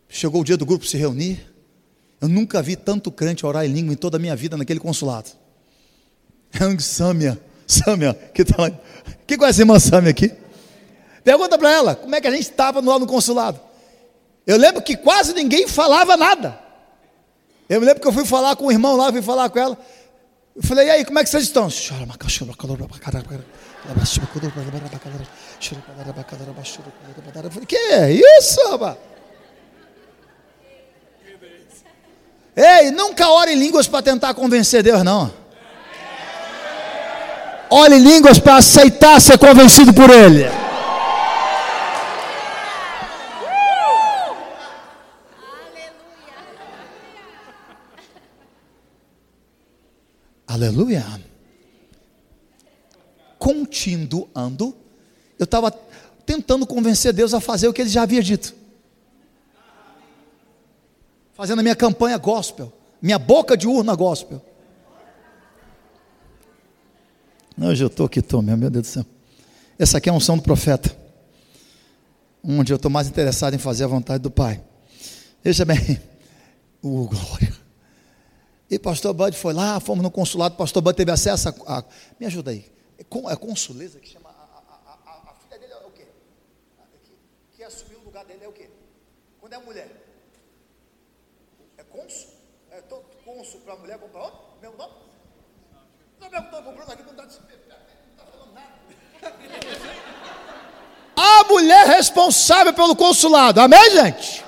chegou o dia do grupo se reunir. Eu nunca vi tanto crente orar em língua em toda a minha vida naquele consulado. Hang Samia. Sâmia, que está lá. Quem conhece a irmã Sâmia aqui? Pergunta para ela, como é que a gente estava lá no consulado? Eu lembro que quase ninguém falava nada. Eu me lembro que eu fui falar com o irmão lá, fui falar com ela. Eu falei, e aí, como é que vocês estão? Eu falei, que é isso, rapaz? Ei, nunca ore em línguas para tentar convencer Deus, não. Olhe línguas para aceitar ser convencido por Ele. Aleluia. Continuando, eu estava tentando convencer Deus a fazer o que Ele já havia dito. Fazendo a minha campanha gospel, minha boca de urna gospel. Hoje eu estou aqui, estou meu Deus do céu. Essa aqui é a unção do profeta. Onde eu estou mais interessado em fazer a vontade do Pai. Veja bem, o glória. E pastor Bud foi lá, fomos no consulado, pastor Bud teve acesso a. a me ajuda aí. É, é consuleza que chama. A, a, a, filha dele é o quê? Que, que assumiu o lugar dele é o quê? Quando é mulher? É cônsul? É todo cônsul para mulher, para homem? Mesmo nome? Não não tá nada. A mulher responsável pelo consulado, amém, gente?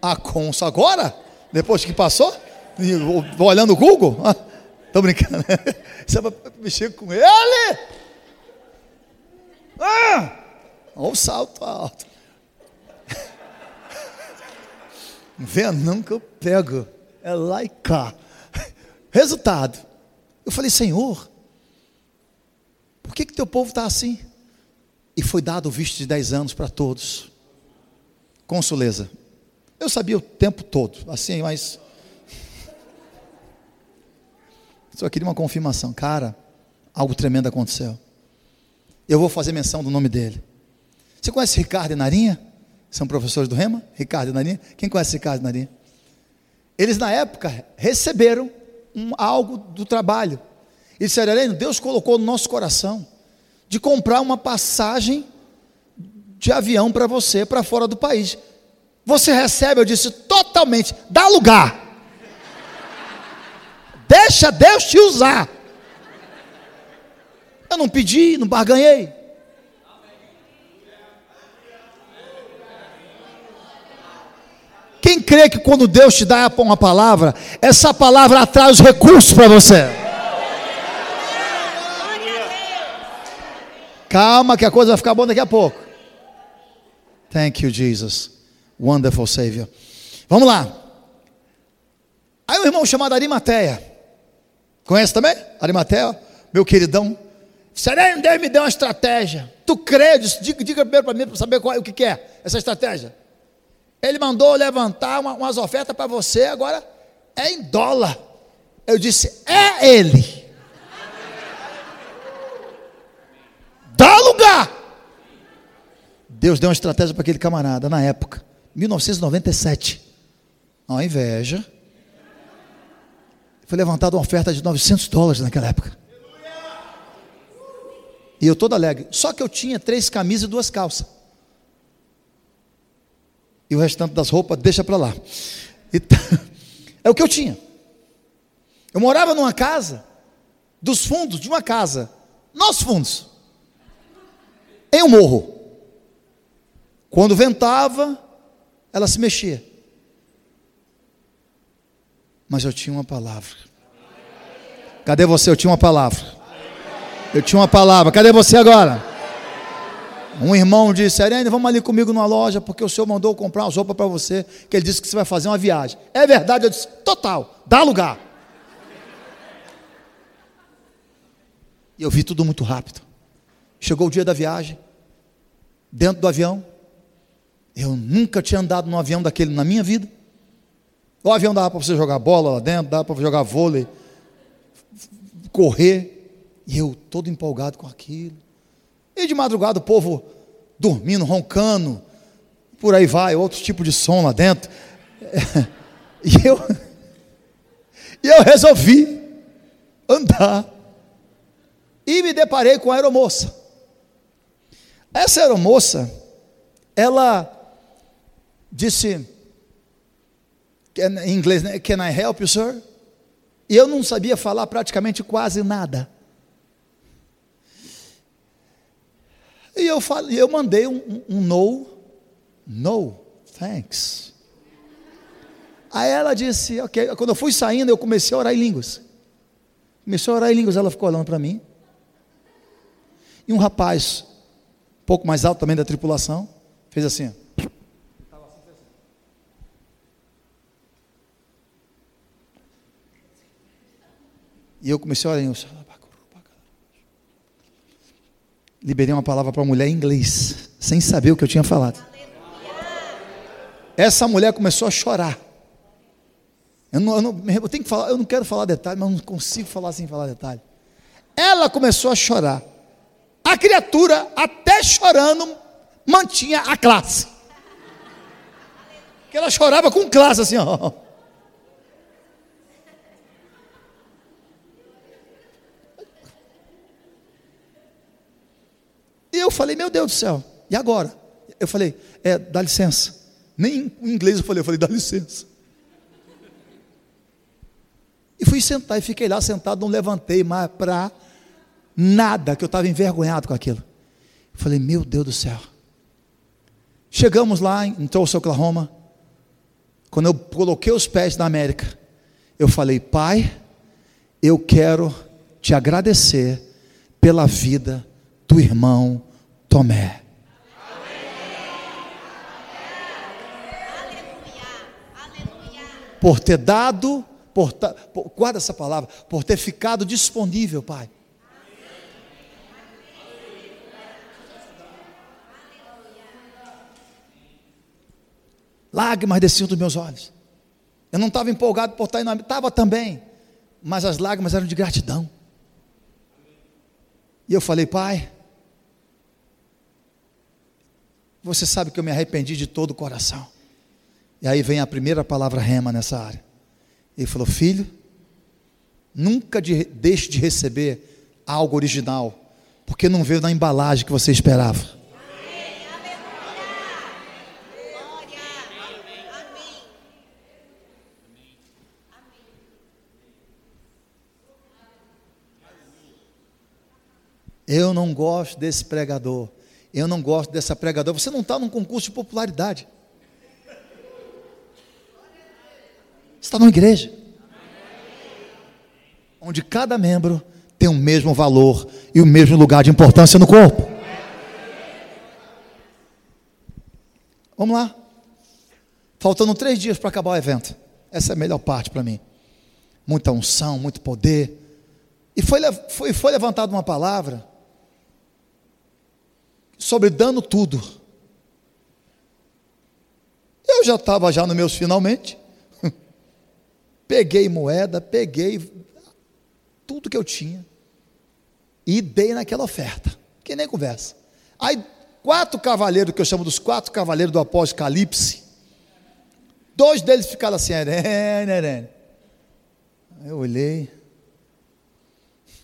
A consa agora? Depois que passou? Olhando o Google? Ah, tô brincando. Você vai mexer com ele? Ah! Olha o salto alto. Vê não que eu pego é lá e cá. Resultado, eu falei, Senhor, por que que teu povo está assim? E foi dado o visto de 10 anos para todos. Consuleza. Eu sabia o tempo todo, assim, mas. Só queria uma confirmação. Cara, algo tremendo aconteceu. Eu vou fazer menção do nome dele. Você conhece Ricardo e Narinha? São professores do Rema? Ricardo e Narinha? Quem conhece Ricardo e Narinha? Eles, na época, receberam um, algo do trabalho. E disseram: Deus colocou no nosso coração de comprar uma passagem de avião para você, para fora do país. Você recebe? Eu disse: totalmente, dá lugar. deixa Deus te usar. Eu não pedi, não barganhei. Quem crê que quando Deus te dá uma palavra, essa palavra atrai os recursos para você? Calma, que a coisa vai ficar boa daqui a pouco. Thank you, Jesus. Wonderful Savior. Vamos lá. Aí um irmão chamado Arimateia. Conhece também? Arimateia, meu queridão. Sereno, Deus me deu uma estratégia. Tu crê? Diga, diga primeiro para mim para saber qual, o que, que é essa estratégia. Ele mandou levantar uma, umas ofertas para você, agora é em dólar. Eu disse, é ele. Dá lugar. Deus deu uma estratégia para aquele camarada na época, 1997. Ó, inveja. Foi levantada uma oferta de 900 dólares naquela época. E eu todo alegre. Só que eu tinha três camisas e duas calças e o restante das roupas deixa para lá. Então, é o que eu tinha. Eu morava numa casa, dos fundos de uma casa, nos fundos, em um morro. Quando ventava, ela se mexia. Mas eu tinha uma palavra. Cadê você? Eu tinha uma palavra. Eu tinha uma palavra. Cadê você agora? Um irmão disse: Arene, vamos ali comigo numa loja, porque o senhor mandou comprar umas roupas para você, que ele disse que você vai fazer uma viagem. É verdade, eu disse: total, dá lugar. E eu vi tudo muito rápido. Chegou o dia da viagem, dentro do avião. Eu nunca tinha andado num avião daquele na minha vida. O avião dava para você jogar bola lá dentro, dava para jogar vôlei, correr. E eu todo empolgado com aquilo. E de madrugada o povo dormindo, roncando, por aí vai, outro tipo de som lá dentro. E eu, e eu resolvi andar. E me deparei com a aeromoça. Essa aeromoça, ela disse, em inglês, né? Can I help you, sir? E eu não sabia falar praticamente quase nada. E eu, falei, eu mandei um, um no, no, thanks. Aí ela disse, ok. Quando eu fui saindo, eu comecei a orar em línguas. Comecei a orar em línguas, ela ficou olhando para mim. E um rapaz, um pouco mais alto também da tripulação, fez assim. E eu comecei a orar em línguas liberei uma palavra para a mulher em inglês, sem saber o que eu tinha falado. Essa mulher começou a chorar. Eu não, eu não, eu tenho que falar, eu não quero falar detalhe, mas não consigo falar sem falar detalhe. Ela começou a chorar. A criatura, até chorando, mantinha a classe. Que ela chorava com classe assim, ó. E eu falei, meu Deus do céu, e agora? Eu falei, é, dá licença. Nem em inglês eu falei, eu falei, dá licença. E fui sentar, e fiquei lá sentado, não levantei mais para nada, que eu estava envergonhado com aquilo. Eu falei, meu Deus do céu. Chegamos lá em Tulsa, Oklahoma. Quando eu coloquei os pés na América, eu falei, Pai, eu quero te agradecer pela vida do irmão Tomé. Por ter dado, por, por, guarda essa palavra, por ter ficado disponível, Pai. Lágrimas desciam dos meus olhos. Eu não estava empolgado por estar indo, estava também, mas as lágrimas eram de gratidão. E eu falei, Pai, você sabe que eu me arrependi de todo o coração. E aí vem a primeira palavra rema nessa área. Ele falou: Filho, nunca de, deixe de receber algo original, porque não veio na embalagem que você esperava. Eu não gosto desse pregador eu não gosto dessa pregadora. Você não está num concurso de popularidade. Você está numa igreja. Onde cada membro tem o mesmo valor e o mesmo lugar de importância no corpo. Vamos lá. Faltando três dias para acabar o evento. Essa é a melhor parte para mim. Muita unção, muito poder. E foi, foi, foi levantada uma palavra sobre dando tudo. Eu já estava já nos meus finalmente. Peguei moeda, peguei tudo que eu tinha e dei naquela oferta. Que nem conversa. Aí, quatro cavaleiros, que eu chamo dos quatro cavaleiros do Apocalipse, dois deles ficaram assim, arene, arene. Eu olhei.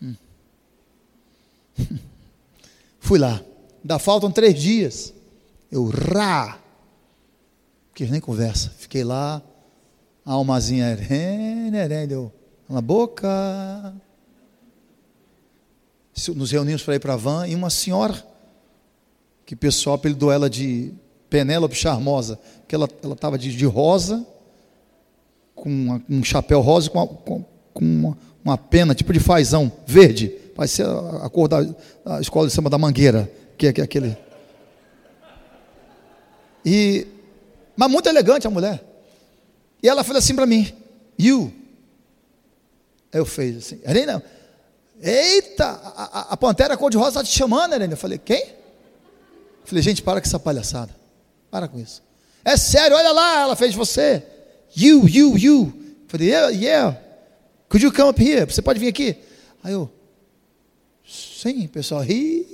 Fui lá. Ainda faltam três dias. Eu, rá. Quis nem conversa. Fiquei lá. A almazinha, deu na boca. Nos reunimos para ir para a van e uma senhora, que o pessoal apelidou ela de Penélope Charmosa, que ela estava de, de, rosa, com uma, um chapéu rosa, com, com, com uma, uma, pena tipo de fazão verde, vai ser a, a cor da a escola de samba da Mangueira que é aquele. E, mas muito elegante a mulher. E ela falou assim para mim, you. Eu fiz assim, Helena, eita, a, a, a pantera cor-de-rosa está te chamando, Helena. Eu falei, quem? Eu falei, gente, para com essa palhaçada. Para com isso. É sério, olha lá, ela fez você. You, you, you. Eu falei, yeah, yeah. Could you come up here? Você pode vir aqui? Aí eu, sim, pessoal, ri,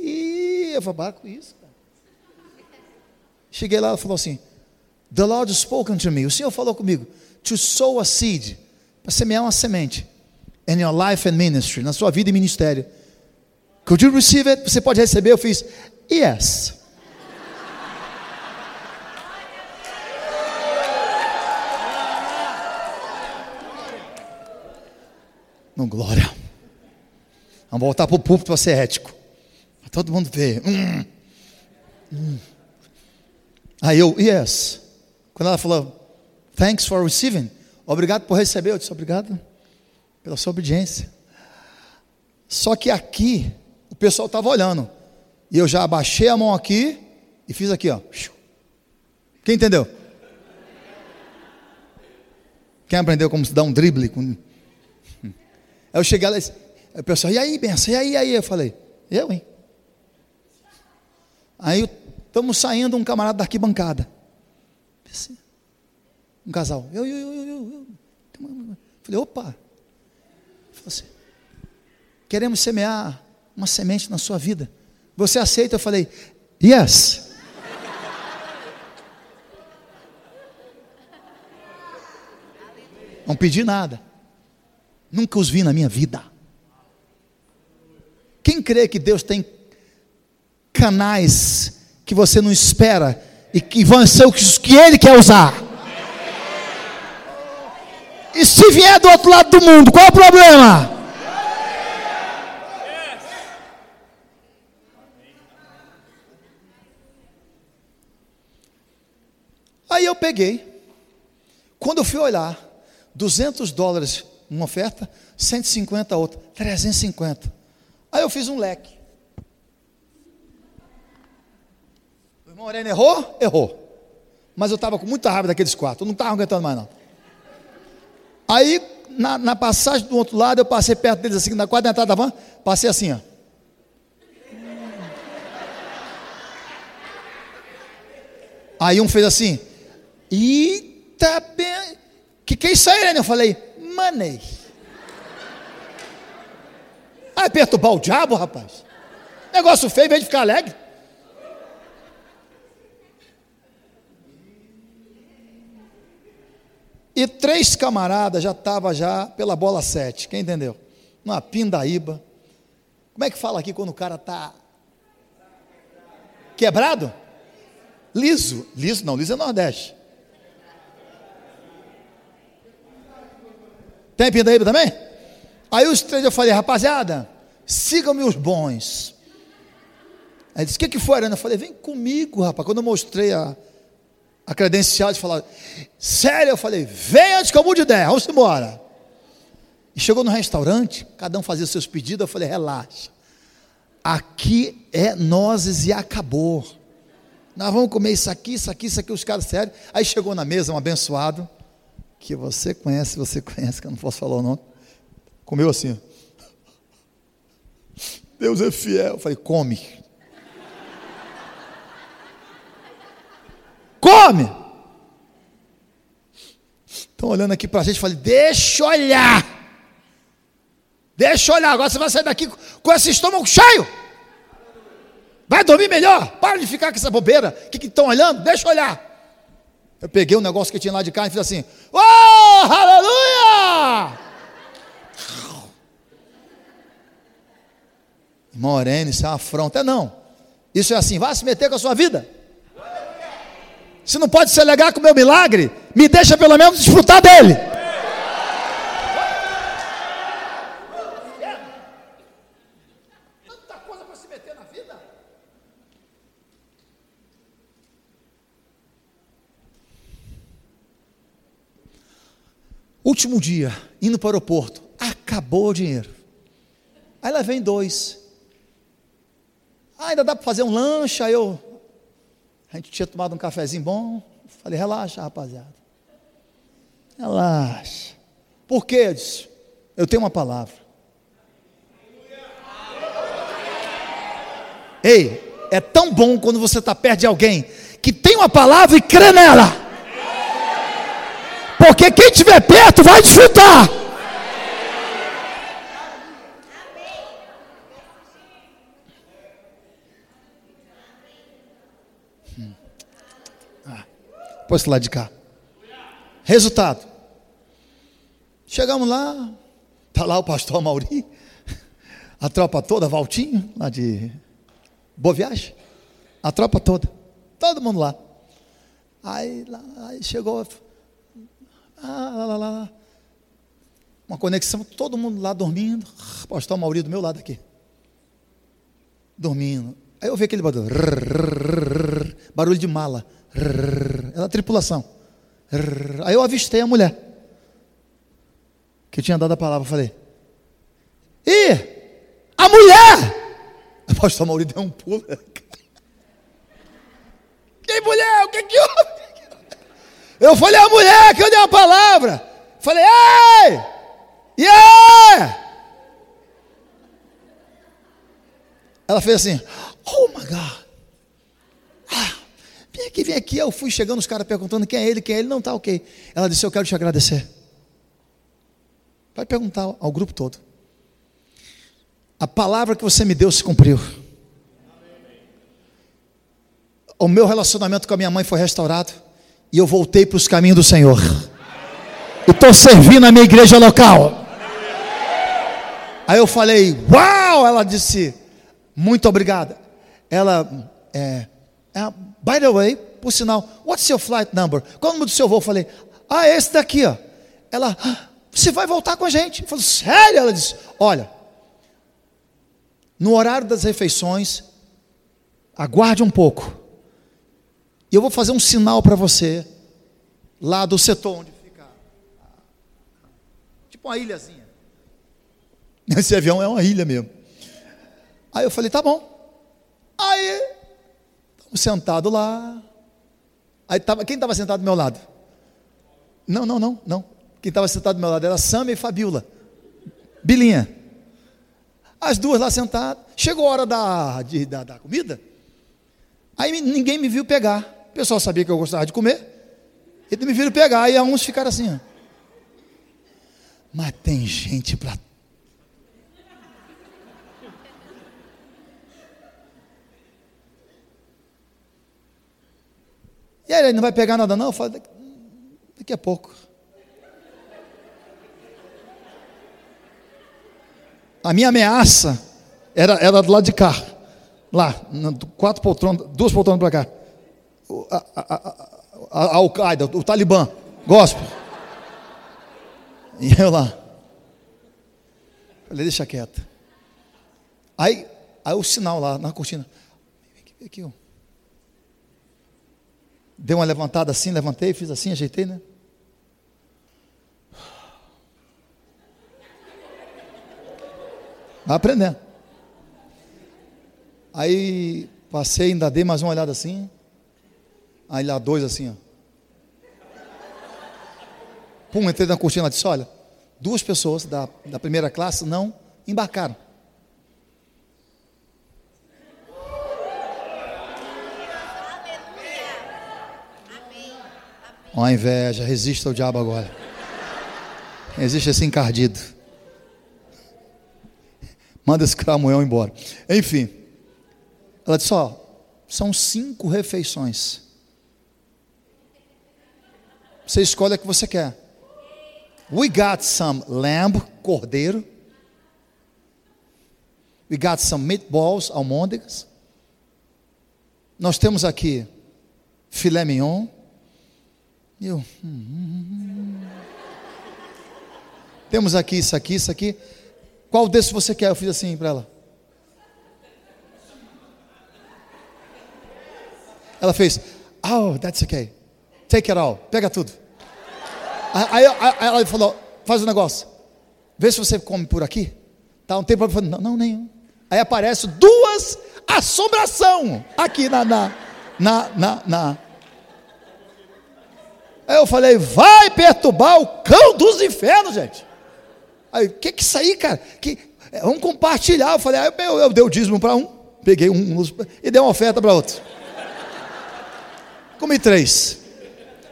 com isso. Cara. Cheguei lá e falou assim: The Lord spoken to me. O Senhor falou comigo to sow a seed, para semear uma semente in your life and ministry, na sua vida e ministério. Could you receive it? Você pode receber? Eu fiz yes. Não, glória. Vamos voltar para o púlpito para ser ético. Todo mundo vê. Hum. Hum. Aí eu, yes. Quando ela falou, thanks for receiving, obrigado por receber, eu disse, obrigado pela sua obediência. Só que aqui, o pessoal estava olhando. E eu já abaixei a mão aqui e fiz aqui, ó. Quem entendeu? Quem aprendeu como se dá um drible? Com... Aí eu cheguei lá e disse, o pessoal, e aí, benção, e aí, e aí? Eu falei, eu, hein? Aí estamos saindo, um camarada da arquibancada. Um casal. Eu, eu, eu, eu, eu. Falei, opa. Falei assim, queremos semear uma semente na sua vida. Você aceita? Eu falei, yes. Não pedi nada. Nunca os vi na minha vida. Quem crê que Deus tem canais que você não espera e que vão ser os que Ele quer usar. E se vier do outro lado do mundo, qual é o problema? Aí eu peguei, quando eu fui olhar, 200 dólares uma oferta, 150 outra, 350. Aí eu fiz um leque. Irmão Arena errou? Errou. Mas eu estava com muita raiva daqueles quatro, eu não estava aguentando mais não. Aí, na, na, passagem do outro lado, eu passei perto deles assim, na quadra entrada da van, passei assim, ó. Aí um fez assim, eita, bem... que que é isso aí, Irene? Eu falei, money. Aí perturbar o diabo, rapaz. Negócio feio, em vez de ficar alegre. E três camaradas já estavam já pela bola sete, quem entendeu? Uma pindaíba. Como é que fala aqui quando o cara está quebrado? Liso. Liso não, liso é Nordeste. Tem pindaíba também? Aí os três eu falei, rapaziada, sigam-me os bons. Aí disse: O que, que foi, Arana? Eu falei: Vem comigo, rapaz. Quando eu mostrei a, a credencial, eles falaram: Sério? Eu falei: Vem antes que eu mude de ideia, vamos embora. E chegou no restaurante, cada um fazia seus pedidos. Eu falei: Relaxa. Aqui é nozes e acabou. Nós vamos comer isso aqui, isso aqui, isso aqui, os caras sérios. Aí chegou na mesa um abençoado, que você conhece, você conhece, que eu não posso falar o nome. Comeu assim. Deus é fiel. Eu falei, come. Come! Estão olhando aqui para a gente, falei, deixa olhar. Deixa olhar, agora você vai sair daqui com esse estômago cheio. Vai dormir melhor. Para de ficar com essa bobeira. O que estão olhando? Deixa olhar. Eu peguei um negócio que tinha lá de carne e fiz assim: Oh, aleluia! Moreno, isso é uma afronta. É não. Isso é assim, vá se meter com a sua vida. Se não pode ser legal com o meu milagre, me deixa pelo menos desfrutar dele. Tanta coisa para se meter na vida. Último dia, indo para o aeroporto, acabou o dinheiro. Aí lá vem dois. Ah, ainda dá para fazer um lanche, aí eu. A gente tinha tomado um cafezinho bom. Falei, relaxa, rapaziada. Relaxa. Por quê? Eu, disse, eu tenho uma palavra. Ei, é tão bom quando você está perto de alguém que tem uma palavra e crê nela. Porque quem estiver perto vai desfrutar. Esse lado de cá. Resultado. Chegamos lá, está lá o pastor Mauri, a tropa toda, Valtinho, lá de Boa Viagem, a tropa toda, todo mundo lá. Aí, lá, aí chegou, ah, lá, lá, lá, uma conexão, todo mundo lá dormindo, pastor Mauri do meu lado aqui, dormindo. Aí eu vi aquele barulho, barulho de mala, era a tripulação. Aí eu avistei a mulher que tinha dado a palavra. Falei: E a mulher? O pastor Maurício deu um pulo. Que mulher? O que que houve? Eu falei: A mulher que eu dei a palavra. Falei: Ei! Yeah! Ela fez assim: Oh my God. Vem aqui, vem aqui. Eu fui chegando, os caras perguntando quem é ele, quem é ele. Não, tá ok. Ela disse: Eu quero te agradecer. Vai perguntar ao grupo todo. A palavra que você me deu se cumpriu. O meu relacionamento com a minha mãe foi restaurado. E eu voltei para os caminhos do Senhor. E estou servindo a minha igreja local. Aí eu falei, uau! Ela disse, muito obrigada. Ela, é, é By the way, por sinal, what's your flight number? Qual o número do seu voo? Eu falei, ah, esse daqui, ó. Ela, ah, você vai voltar com a gente. Eu falei, sério? Ela disse, olha, no horário das refeições, aguarde um pouco. E eu vou fazer um sinal para você, lá do setor onde fica. Tipo uma ilhazinha. Esse avião é uma ilha mesmo. Aí eu falei, tá bom. Aí sentado lá. Aí tava, quem estava sentado do meu lado? Não, não, não, não. Quem estava sentado do meu lado era Sam e Fabiola. Bilinha. As duas lá sentadas. Chegou a hora da, de, da, da comida. Aí ninguém me viu pegar. O pessoal sabia que eu gostava de comer. Eles me viram pegar. Aí uns ficaram assim. Ó. Mas tem gente para E aí, ele não vai pegar nada não? Eu falo, daqui, a pouco. A minha ameaça era, era do lado de cá. Lá, quatro poltronas, duas poltronas para cá. A, a, a, a Al-Qaeda, o Talibã, gospel. E eu lá. Falei, deixa quieto. Aí, aí o sinal lá na cortina. E aqui, ó. Dei uma levantada assim, levantei, fiz assim, ajeitei, né? Vai aprendendo. Aí passei, ainda dei mais uma olhada assim. Aí lá dois assim, ó. Pum, entrei na cortina e disse: Olha, duas pessoas da, da primeira classe não embarcaram. Ó, inveja, resista ao diabo agora. Existe esse encardido. Manda esse cramunhão embora. Enfim, ela disse: Ó, são cinco refeições. Você escolhe a que você quer. We got some lamb, cordeiro. We got some meatballs, almôndegas. Nós temos aqui filé mignon. E eu. Hum, hum, hum. Temos aqui isso aqui, isso aqui. Qual desses você quer? Eu fiz assim para ela. Ela fez, oh, that's okay. Take it all. Pega tudo. Aí, aí, aí ela falou, faz um negócio. Vê se você come por aqui. Tá um tempo, falei, não, não, nenhum. Aí aparece duas assombração aqui na, na, na, na, na. Aí eu falei, vai perturbar o cão dos infernos, gente. Aí, o que que é isso aí, cara? Que, é, vamos compartilhar. Eu falei, aí eu, eu dei o dízimo para um, peguei um, um e dei uma oferta para outro. Comi três.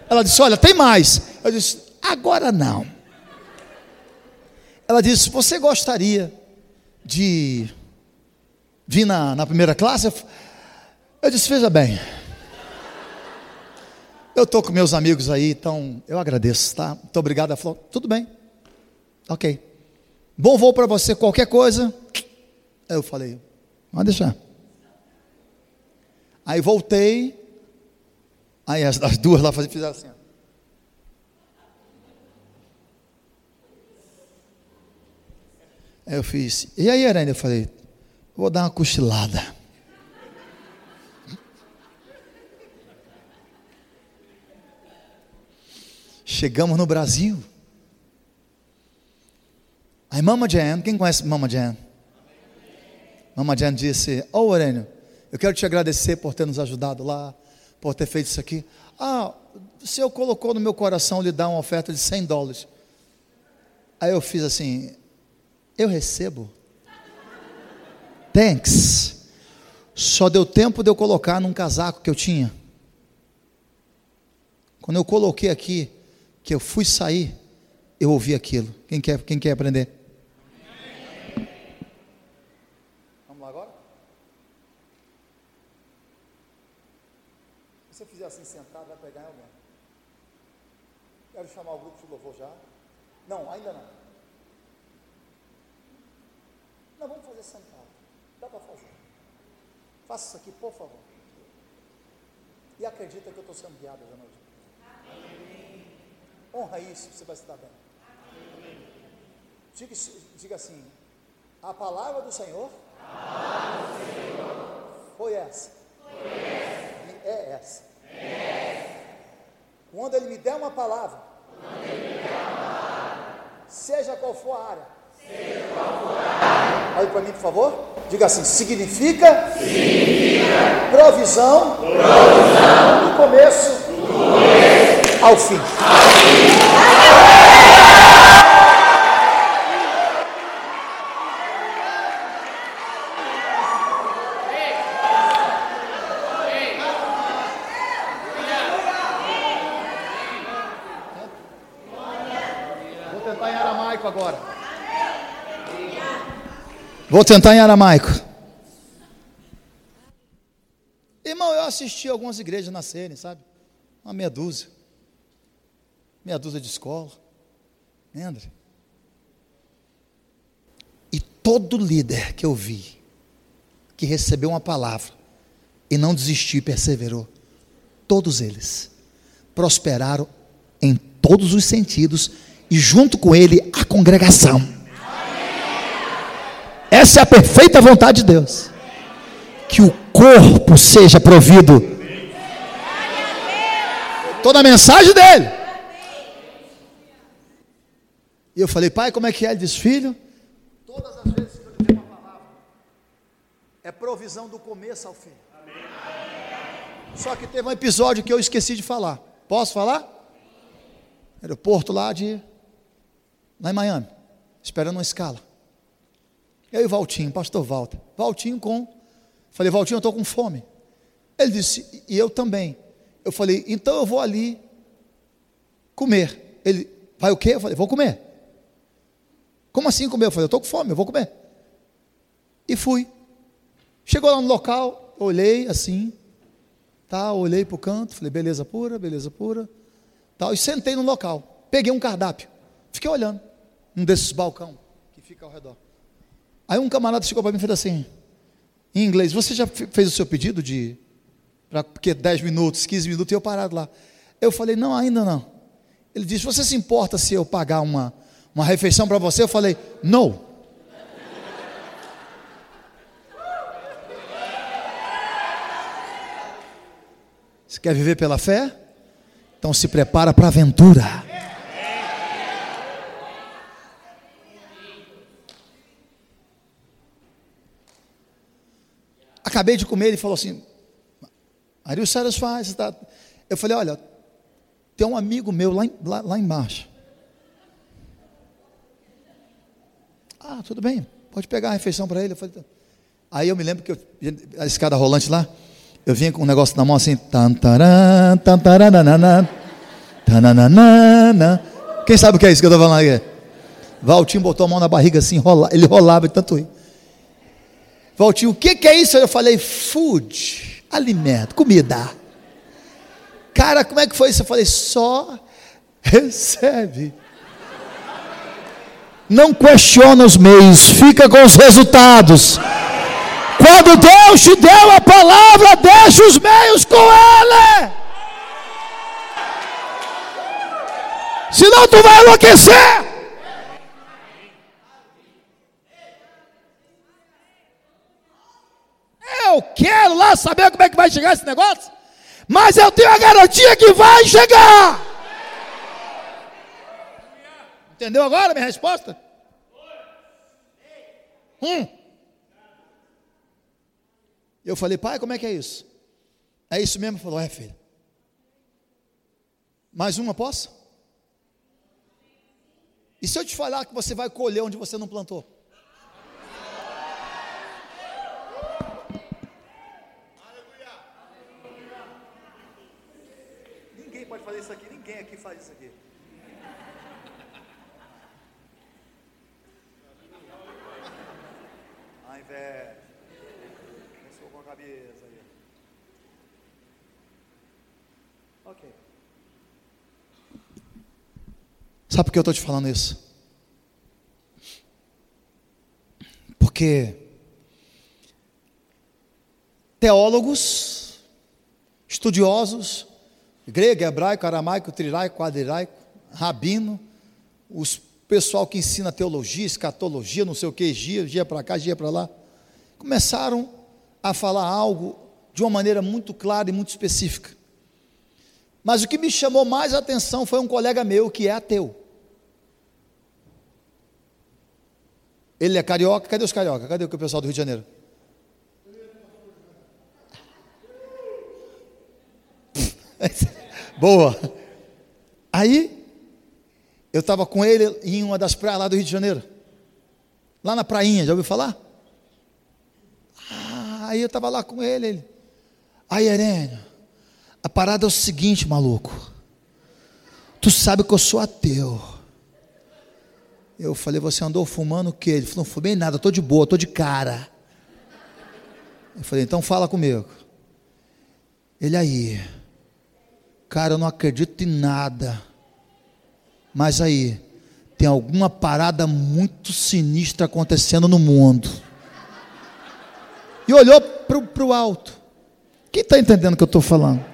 Ela disse, olha, tem mais. Eu disse, agora não. Ela disse, você gostaria de vir na, na primeira classe? Eu disse, veja bem. Eu estou com meus amigos aí, então eu agradeço, tá? Muito obrigado. Ela falou, tudo bem. Ok. Bom voo para você, qualquer coisa. Eu falei, pode deixar. Aí voltei. Aí as, as duas lá fizeram assim. Aí eu fiz, e aí, Irene? Eu falei, vou dar uma cochilada. Chegamos no Brasil. Aí Mama Jan, quem conhece Mama Jan? Mama Jan disse: Ô oh, eu quero te agradecer por ter nos ajudado lá, por ter feito isso aqui. Ah, o Senhor colocou no meu coração lhe dar uma oferta de 100 dólares. Aí eu fiz assim: Eu recebo. Thanks. Só deu tempo de eu colocar num casaco que eu tinha. Quando eu coloquei aqui, que eu fui sair, eu ouvi aquilo. Quem quer, quem quer aprender? assim sentado, vai pegar em alguém. Quero chamar o grupo de louvor já. Não, ainda não. Não, vamos fazer sentado. Dá para fazer. Faça isso aqui, por favor. E acredita que eu estou sendo guiado hoje à noite. Amém. Honra isso, você vai estar bem. Diga, diga assim: a palavra do Senhor, palavra do Senhor foi essa. Foi essa. E é essa. Quando Ele me der uma palavra, seja qual for a área, Olhe para mim, por favor. Diga assim: significa, significa provisão, provisão do começo, do começo ao fim. Ao. Vou tentar em aramaico. Irmão, eu assisti algumas igrejas nascerem, sabe? Uma meia dúzia. Meia dúzia de escola. Lembra? E todo líder que eu vi, que recebeu uma palavra e não desistiu e perseverou, todos eles prosperaram em todos os sentidos e junto com ele a congregação. Essa é a perfeita vontade de Deus. que o corpo seja provido. Estou na mensagem dele. E eu falei, pai, como é que é? Ele disse, filho, todas as vezes que eu lhe uma palavra, é provisão do começo ao fim. Só que teve um episódio que eu esqueci de falar. Posso falar? Aeroporto lá de. lá em Miami, esperando uma escala. Eu e o Valtinho, pastor Walter. Valtinho com. Falei, Valtinho, eu estou com fome. Ele disse, e eu também. Eu falei, então eu vou ali comer. Ele, vai o quê? Eu falei, vou comer. Como assim comer? Eu falei, eu estou com fome, eu vou comer. E fui. Chegou lá no local, olhei assim, tá, olhei para o canto, falei, beleza pura, beleza pura, tal, e sentei no local. Peguei um cardápio, fiquei olhando, um desses balcão que fica ao redor. Aí um camarada chegou para mim e fez assim, em inglês, você já fez o seu pedido de, para porque 10 minutos, 15 minutos, e eu parado lá. Eu falei, não, ainda não. Ele disse, você se importa se eu pagar uma, uma refeição para você? Eu falei, não. Você quer viver pela fé? Então se prepara para a aventura. Acabei de comer, ele falou assim: Are you satisfied? Tá? Eu falei: Olha, tem um amigo meu lá, lá, lá embaixo. Ah, tudo bem, pode pegar a refeição para ele. Eu falei, tá. Aí eu me lembro que eu, a escada rolante lá, eu vinha com um negócio na mão assim. Quem sabe o que é isso que eu estou falando aqui? Valtinho botou a mão na barriga assim, rola, ele rolava de tanto rir. Valtinho, o que, que é isso? Eu falei, food, alimento, comida. Cara, como é que foi isso? Eu falei, só recebe. Não questiona os meios, fica com os resultados. Quando Deus te deu a palavra, deixa os meios com Ele. Senão tu vai enlouquecer. Eu quero lá saber como é que vai chegar esse negócio, mas eu tenho a garantia que vai chegar. Entendeu agora minha resposta? Hum. Eu falei, pai, como é que é isso? É isso mesmo? Ele falou, é filho. Mais uma posso? E se eu te falar que você vai colher onde você não plantou? Ninguém pode fazer isso aqui, ninguém aqui faz isso aqui. Velho. Pensou com a cabeça aí. Ok. Sabe por que eu estou te falando isso? Porque teólogos, estudiosos, grego, hebraico, aramaico, triraico, quadriraico, rabino, os pessoal que ensina teologia, escatologia, não sei o que, dia, dia para cá, dia para lá, começaram a falar algo de uma maneira muito clara e muito específica. Mas o que me chamou mais a atenção foi um colega meu que é ateu. Ele é carioca, cadê os carioca? Cadê o pessoal do Rio de Janeiro? Boa. Aí eu estava com ele em uma das praias lá do Rio de Janeiro. Lá na prainha, já ouviu falar? Aí eu estava lá com ele. ele aí, Herênio, a parada é o seguinte, maluco. Tu sabe que eu sou ateu. Eu falei, você andou fumando o quê? Ele falou, não fumei nada, estou de boa, estou de cara. Eu falei, então fala comigo. Ele aí, cara, eu não acredito em nada. Mas aí, tem alguma parada muito sinistra acontecendo no mundo. E olhou para o alto. Quem está entendendo o que eu estou falando?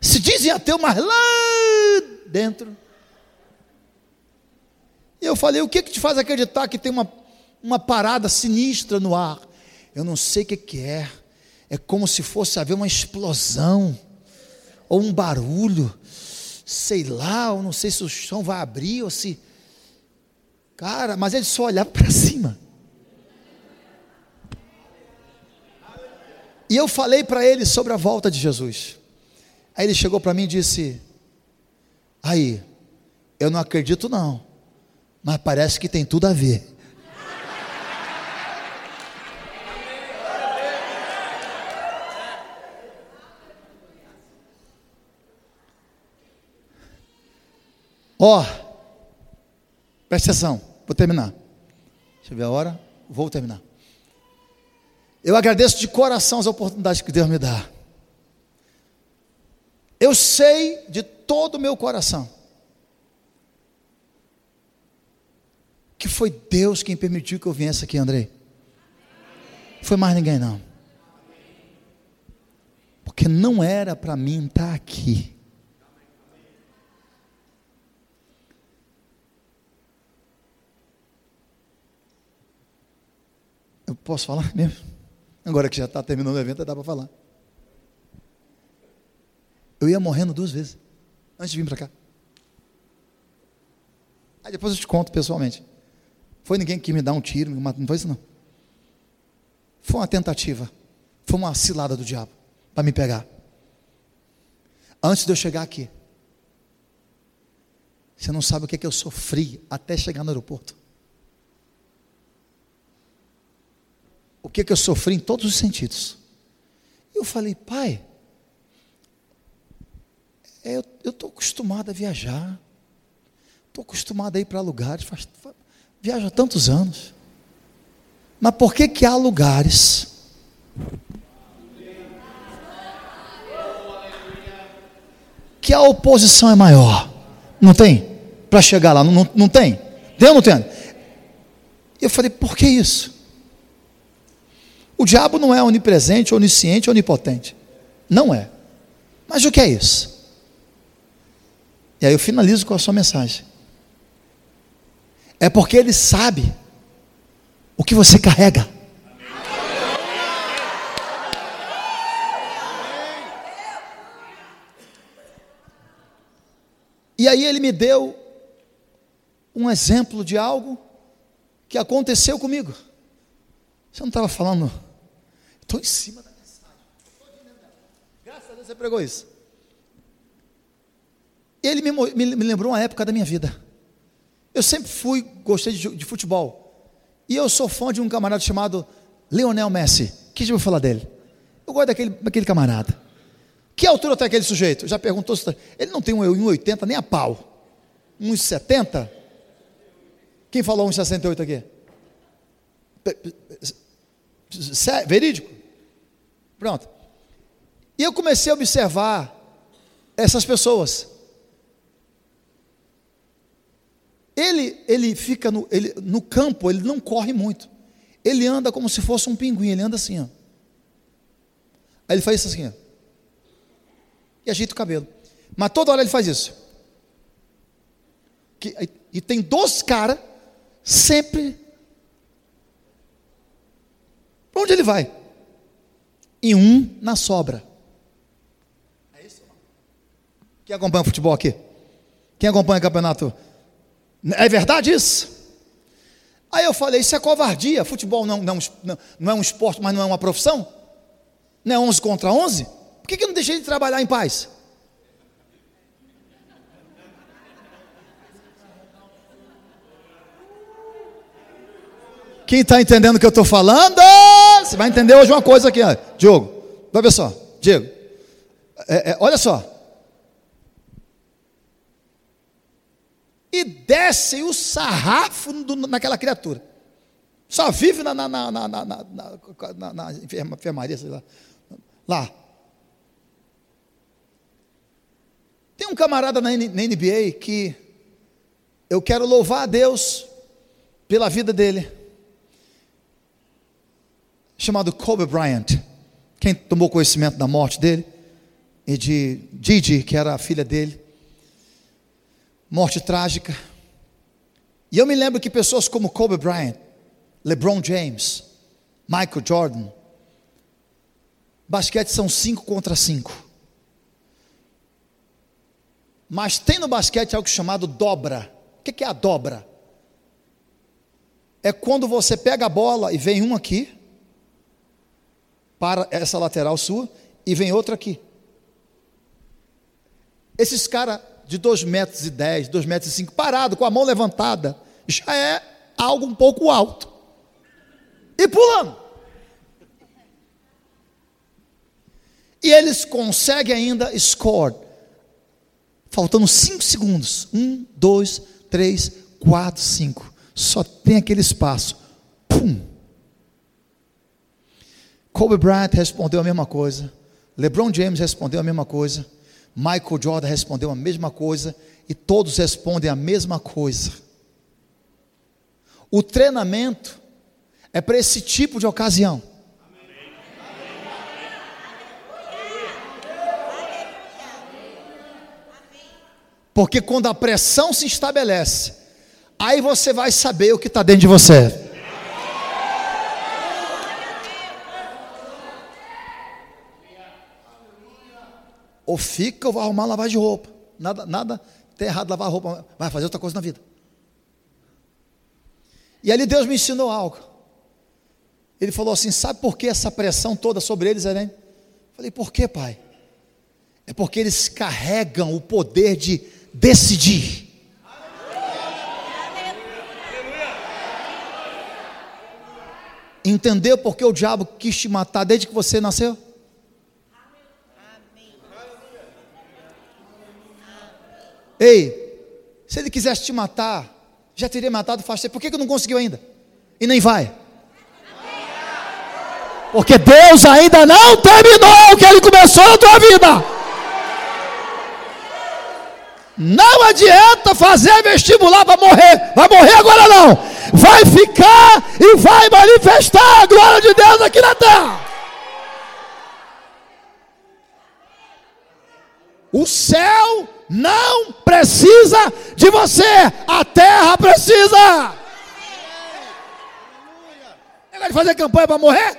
Se dizem ateu, mas lá dentro. E eu falei: o que, que te faz acreditar que tem uma, uma parada sinistra no ar? Eu não sei o que, que é. É como se fosse haver uma explosão ou um barulho, sei lá, eu não sei se o chão vai abrir ou se. Cara, mas ele só olhava para cima. E eu falei para ele sobre a volta de Jesus. Aí ele chegou para mim e disse: Aí, eu não acredito não, mas parece que tem tudo a ver. Ó, oh, presta atenção, vou terminar. Deixa eu ver a hora, vou terminar. Eu agradeço de coração as oportunidades que Deus me dá. Eu sei de todo o meu coração que foi Deus quem permitiu que eu viesse aqui, Andrei. Foi mais ninguém não. Porque não era para mim estar aqui. Eu posso falar mesmo? Agora que já está terminando o evento, dá para falar. Eu ia morrendo duas vezes, antes de vir para cá. Aí depois eu te conto pessoalmente. Foi ninguém que me dá um tiro, não foi isso não. Foi uma tentativa, foi uma cilada do diabo para me pegar. Antes de eu chegar aqui, você não sabe o que, é que eu sofri até chegar no aeroporto. O que, que eu sofri em todos os sentidos. E eu falei, pai, é, eu estou acostumado a viajar, estou acostumado a ir para lugares, faz, faz, viajo há tantos anos. Mas por que, que há lugares que a oposição é maior? Não tem? Para chegar lá, não, não, não tem? Tem ou não tem? Eu falei, por que isso? O diabo não é onipresente, onisciente, onipotente. Não é. Mas o que é isso? E aí eu finalizo com a sua mensagem. É porque ele sabe o que você carrega. E aí ele me deu um exemplo de algo que aconteceu comigo. Você não estava falando Estou em cima da mensagem. Graças a Deus você pregou isso. Ele me, me, me, lembrou uma época da minha vida. Eu sempre fui, gostei de, de, futebol. E eu sou fã de um camarada chamado Leonel Messi. Que já ouviu falar dele? Eu gosto daquele, daquele camarada. Que altura tem aquele sujeito? Já perguntou se tá- Ele não tem um 1,80 nem a pau. 1,70? Quem falou 1,68 aqui? Verídico? Pronto. E eu comecei a observar essas pessoas. Ele, ele fica no, ele, no campo, ele não corre muito. Ele anda como se fosse um pinguim, ele anda assim, ó. Aí ele faz isso assim, ó. E ajeita o cabelo. Mas toda hora ele faz isso. Que, e tem dois caras sempre para onde ele vai? E um na sobra. É isso? Quem acompanha o futebol aqui? Quem acompanha o campeonato? É verdade isso? Aí eu falei, isso é covardia. Futebol não, não, não é um esporte, mas não é uma profissão? Não é 11 contra 11? Por que, que não deixei de trabalhar em paz? Quem está entendendo o que eu estou falando? Você vai entender hoje uma coisa aqui. Diogo. Vai ver só, Diego. É, é, olha só. E desce o sarrafo do, naquela criatura. Só vive na, na, na, na, na, na, na enfermaria, sei lá. Lá. Tem um camarada na, na NBA que eu quero louvar a Deus pela vida dele chamado Kobe Bryant. Quem tomou conhecimento da morte dele? E de Gigi, que era a filha dele. Morte trágica. E eu me lembro que pessoas como Kobe Bryant, LeBron James, Michael Jordan. Basquete são cinco contra cinco. Mas tem no basquete algo chamado dobra. O que é a dobra? É quando você pega a bola e vem um aqui, para essa lateral sua, e vem outro aqui. Esses caras de 2 metros e 10, 2 metros e 5, parado, com a mão levantada, já é algo um pouco alto. E pulando. E eles conseguem ainda score. Faltando 5 segundos. 1, 2, 3, 4, 5. Só tem aquele espaço. Pum. Kobe Bryant respondeu a mesma coisa. LeBron James respondeu a mesma coisa. Michael Jordan respondeu a mesma coisa. E todos respondem a mesma coisa. O treinamento é para esse tipo de ocasião. Porque quando a pressão se estabelece, aí você vai saber o que está dentro de você. Ou fica ou vai arrumar lavar de roupa. Nada, nada tem errado lavar roupa, vai fazer outra coisa na vida. E ali Deus me ensinou algo. Ele falou assim: sabe por que essa pressão toda sobre eles, Eren? Falei, por que, pai? É porque eles carregam o poder de decidir. Entendeu por que o diabo quis te matar desde que você nasceu? Ei, se ele quisesse te matar, já teria matado faz tempo. Por que, que não conseguiu ainda? E nem vai. Porque Deus ainda não terminou o que ele começou na tua vida. Não adianta fazer vestibular para morrer. Vai morrer agora não. Vai ficar e vai manifestar a glória de Deus aqui na terra. O céu não precisa de você, a terra precisa. Negócio de fazer campanha para morrer?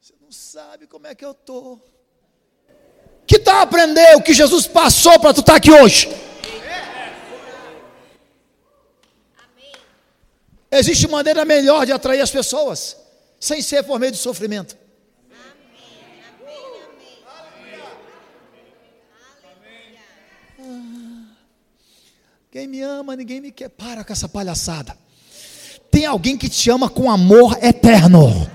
Você não sabe como é que eu estou. Que tal aprender o que Jesus passou para tu estar tá aqui hoje? Existe maneira melhor de atrair as pessoas, sem ser por meio de sofrimento. Quem me ama, ninguém me quer. Para com essa palhaçada. Tem alguém que te ama com amor eterno.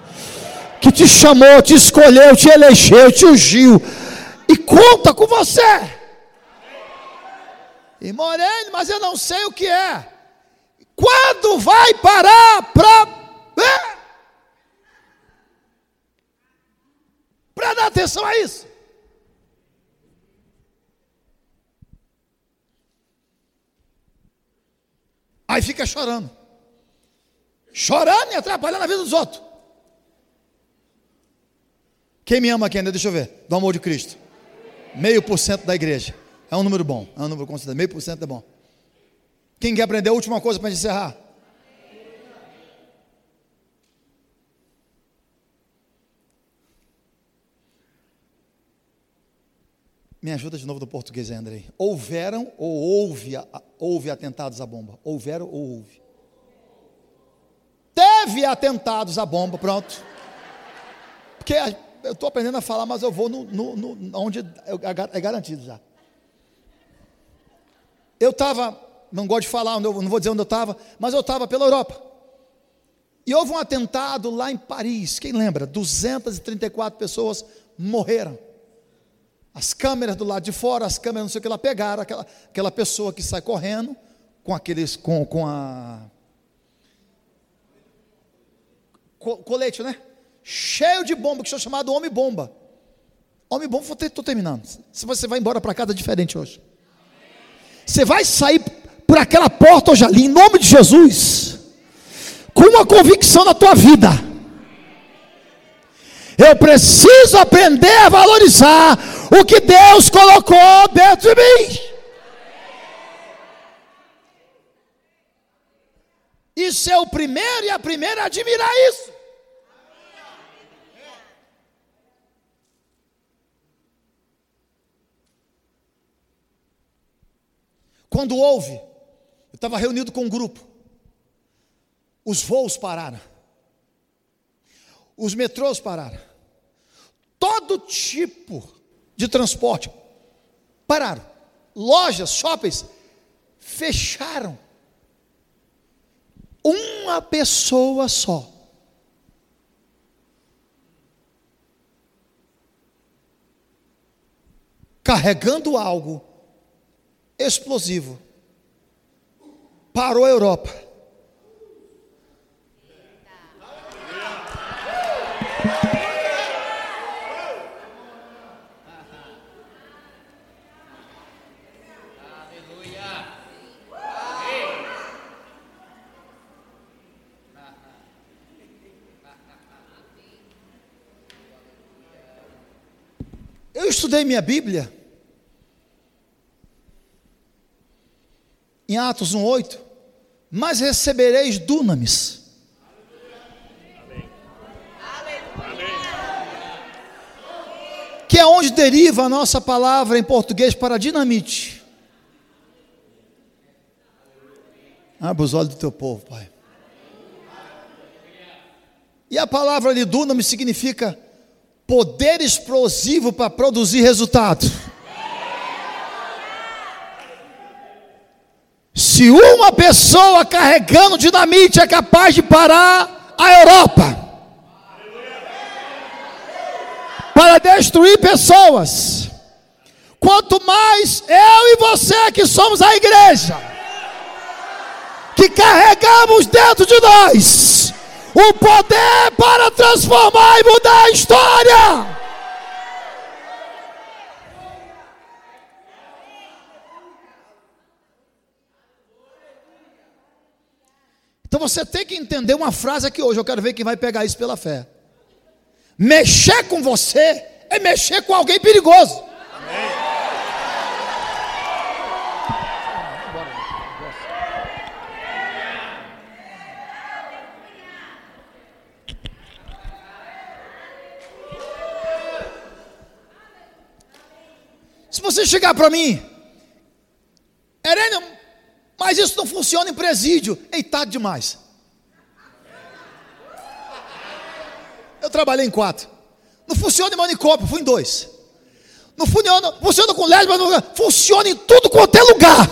Que te chamou, te escolheu, te elegeu, te ungiu e conta com você. E Moreno, mas eu não sei o que é. Quando vai parar para para dar atenção a isso? Aí fica chorando. Chorando e atrapalhando a vida dos outros. Quem me ama aqui ainda? Deixa eu ver. Do amor de Cristo. Meio por cento da igreja. É um número bom. É um número considerado. Meio por cento é bom. Quem quer aprender a última coisa para encerrar? Me ajuda de novo do português Andrei. Houveram ou houve, houve atentados à bomba? Houveram ou houve? Teve atentados à bomba, pronto. Porque eu estou aprendendo a falar, mas eu vou no, no, no onde é garantido já. Eu estava, não gosto de falar, não vou dizer onde eu estava, mas eu estava pela Europa. E houve um atentado lá em Paris, quem lembra? 234 pessoas morreram. As câmeras do lado de fora, as câmeras não sei o que lá, pegaram aquela, aquela pessoa que sai correndo com aqueles, com, com a colete, né? cheio de bomba, que sou chamado homem-bomba. Homem-bomba, estou terminando. Se você vai embora para casa, é diferente hoje. Você vai sair por aquela porta hoje ali, em nome de Jesus, com uma convicção na tua vida. Eu preciso aprender a valorizar o que Deus colocou dentro de mim. De ser o primeiro e a primeira a admirar isso. Quando houve, eu estava reunido com um grupo, os voos pararam, os metrôs pararam, todo tipo de transporte pararam, lojas, shoppings fecharam. Uma pessoa só. Carregando algo explosivo. Parou a Europa. Eu estudei minha Bíblia em Atos 1,8, mas recebereis dunamis. Que é onde deriva a nossa palavra em português para dinamite. Abra os olhos do teu povo, Pai. E a palavra de dunamis significa poder explosivo para produzir resultado. Se uma pessoa carregando dinamite é capaz de parar a Europa para destruir pessoas, quanto mais eu e você que somos a igreja, que carregamos dentro de nós o poder para transformar e mudar a história. Então você tem que entender uma frase aqui hoje. Eu quero ver quem vai pegar isso pela fé. Mexer com você é mexer com alguém perigoso. Amém. Você chegar para mim, Herênio, mas isso não funciona em presídio. Eitado demais. Eu trabalhei em quatro. Não funciona em manicômio, fui em dois. Não funciona, funciona com lésbica, não funciona em tudo quanto é lugar.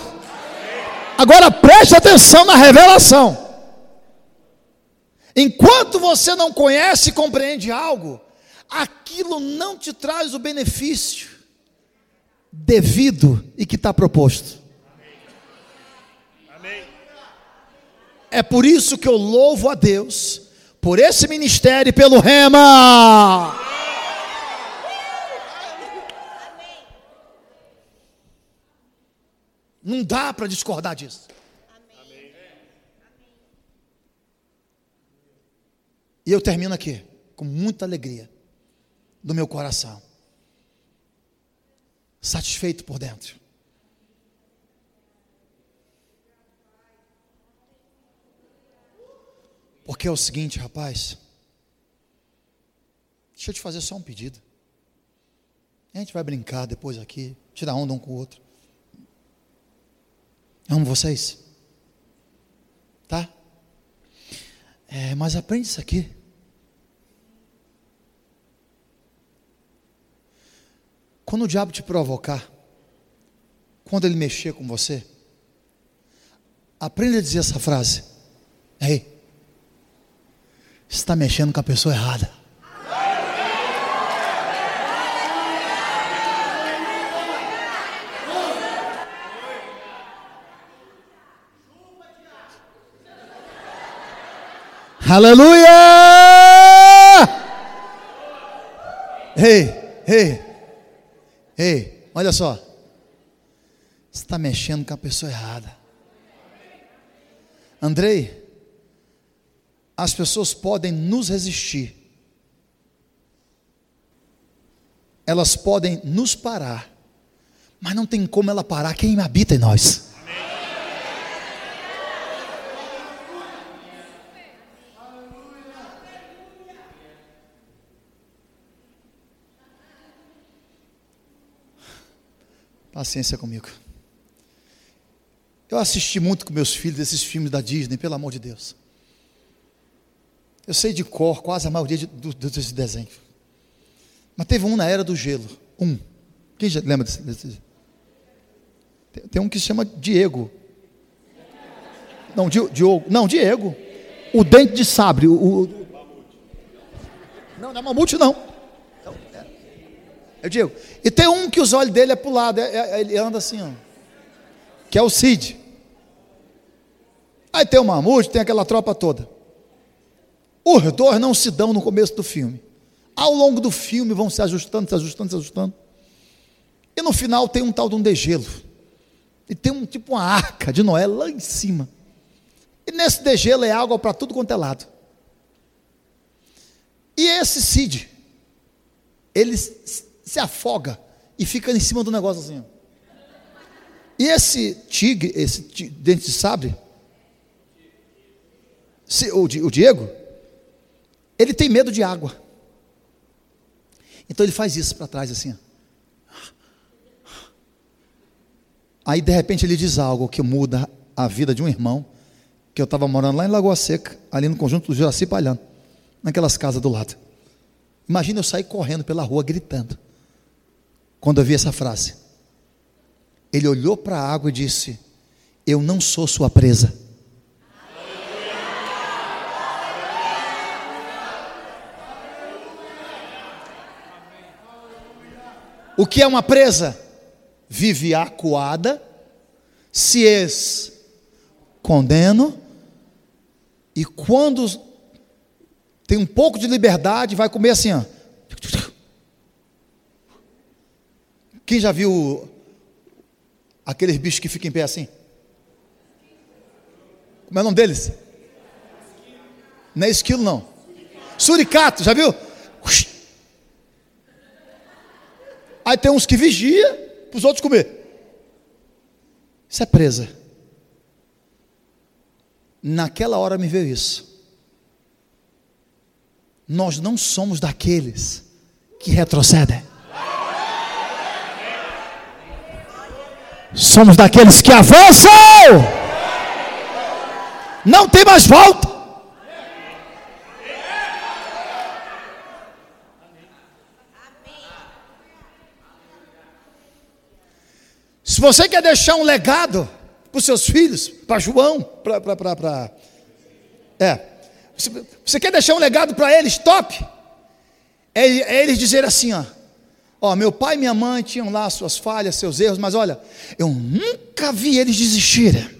Agora preste atenção na revelação. Enquanto você não conhece e compreende algo, aquilo não te traz o benefício devido e que está proposto. É por isso que eu louvo a Deus por esse ministério e pelo rema. Não dá para discordar disso. E eu termino aqui com muita alegria do meu coração, satisfeito por dentro. Porque é o seguinte, rapaz. Deixa eu te fazer só um pedido. A gente vai brincar depois aqui, tirar onda um com o outro. amo vocês. Tá? É, mas aprende isso aqui. Quando o diabo te provocar, quando ele mexer com você, aprenda a dizer essa frase. Ei, está mexendo com a pessoa errada. Aleluia! Ei, ei, ei, olha só. Você está mexendo com a pessoa errada. Andrei, as pessoas podem nos resistir, elas podem nos parar, mas não tem como ela parar quem habita em nós. Paciência comigo. Eu assisti muito com meus filhos esses filmes da Disney, pelo amor de Deus. Eu sei de cor quase a maioria de, do. Mas teve um na Era do Gelo. Um. Quem já lembra desse? desse? Tem, tem, um que se chama Diego. Não, Diogo. Não, Diego. O dente de sabre. O, o... Não, não é mamute, não. É, é o Diego. E tem um que os olhos dele é para o lado. É, é, ele anda assim, ó. Que é o Cid. Aí tem o mamute, tem aquela tropa toda. Os dois não se dão no começo do filme. Ao longo do filme vão se ajustando, se ajustando, se ajustando. E no final tem um tal de um degelo. E tem um tipo uma arca de Noé lá em cima. E nesse degelo é água para tudo quanto é lado. E esse Cid, ele se afoga e fica em cima do negócio assim. E esse tigre, esse dente de sabre, o Diego, ele tem medo de água. Então ele faz isso para trás assim. Aí de repente ele diz algo que muda a vida de um irmão, que eu estava morando lá em Lagoa Seca, ali no conjunto do Juraci Palhano, naquelas casas do lado. Imagina eu sair correndo pela rua gritando, quando eu vi essa frase. Ele olhou para a água e disse: Eu não sou sua presa. O que é uma presa? Vive acuada, se escondendo, e quando tem um pouco de liberdade, vai comer assim, ó. Quem já viu aqueles bichos que ficam em pé assim? Como é o nome deles? Não é esquilo, não. Suricato, já viu? Aí tem uns que vigia para os outros comer. Isso é presa. Naquela hora me veio isso. Nós não somos daqueles que retrocedem. Somos daqueles que avançam. Não tem mais volta. Se você quer deixar um legado para os seus filhos, para João, para. É. Você quer deixar um legado para eles top? É, é eles dizer assim, ó. Ó, meu pai e minha mãe tinham lá suas falhas, seus erros, mas olha, eu nunca vi eles desistirem.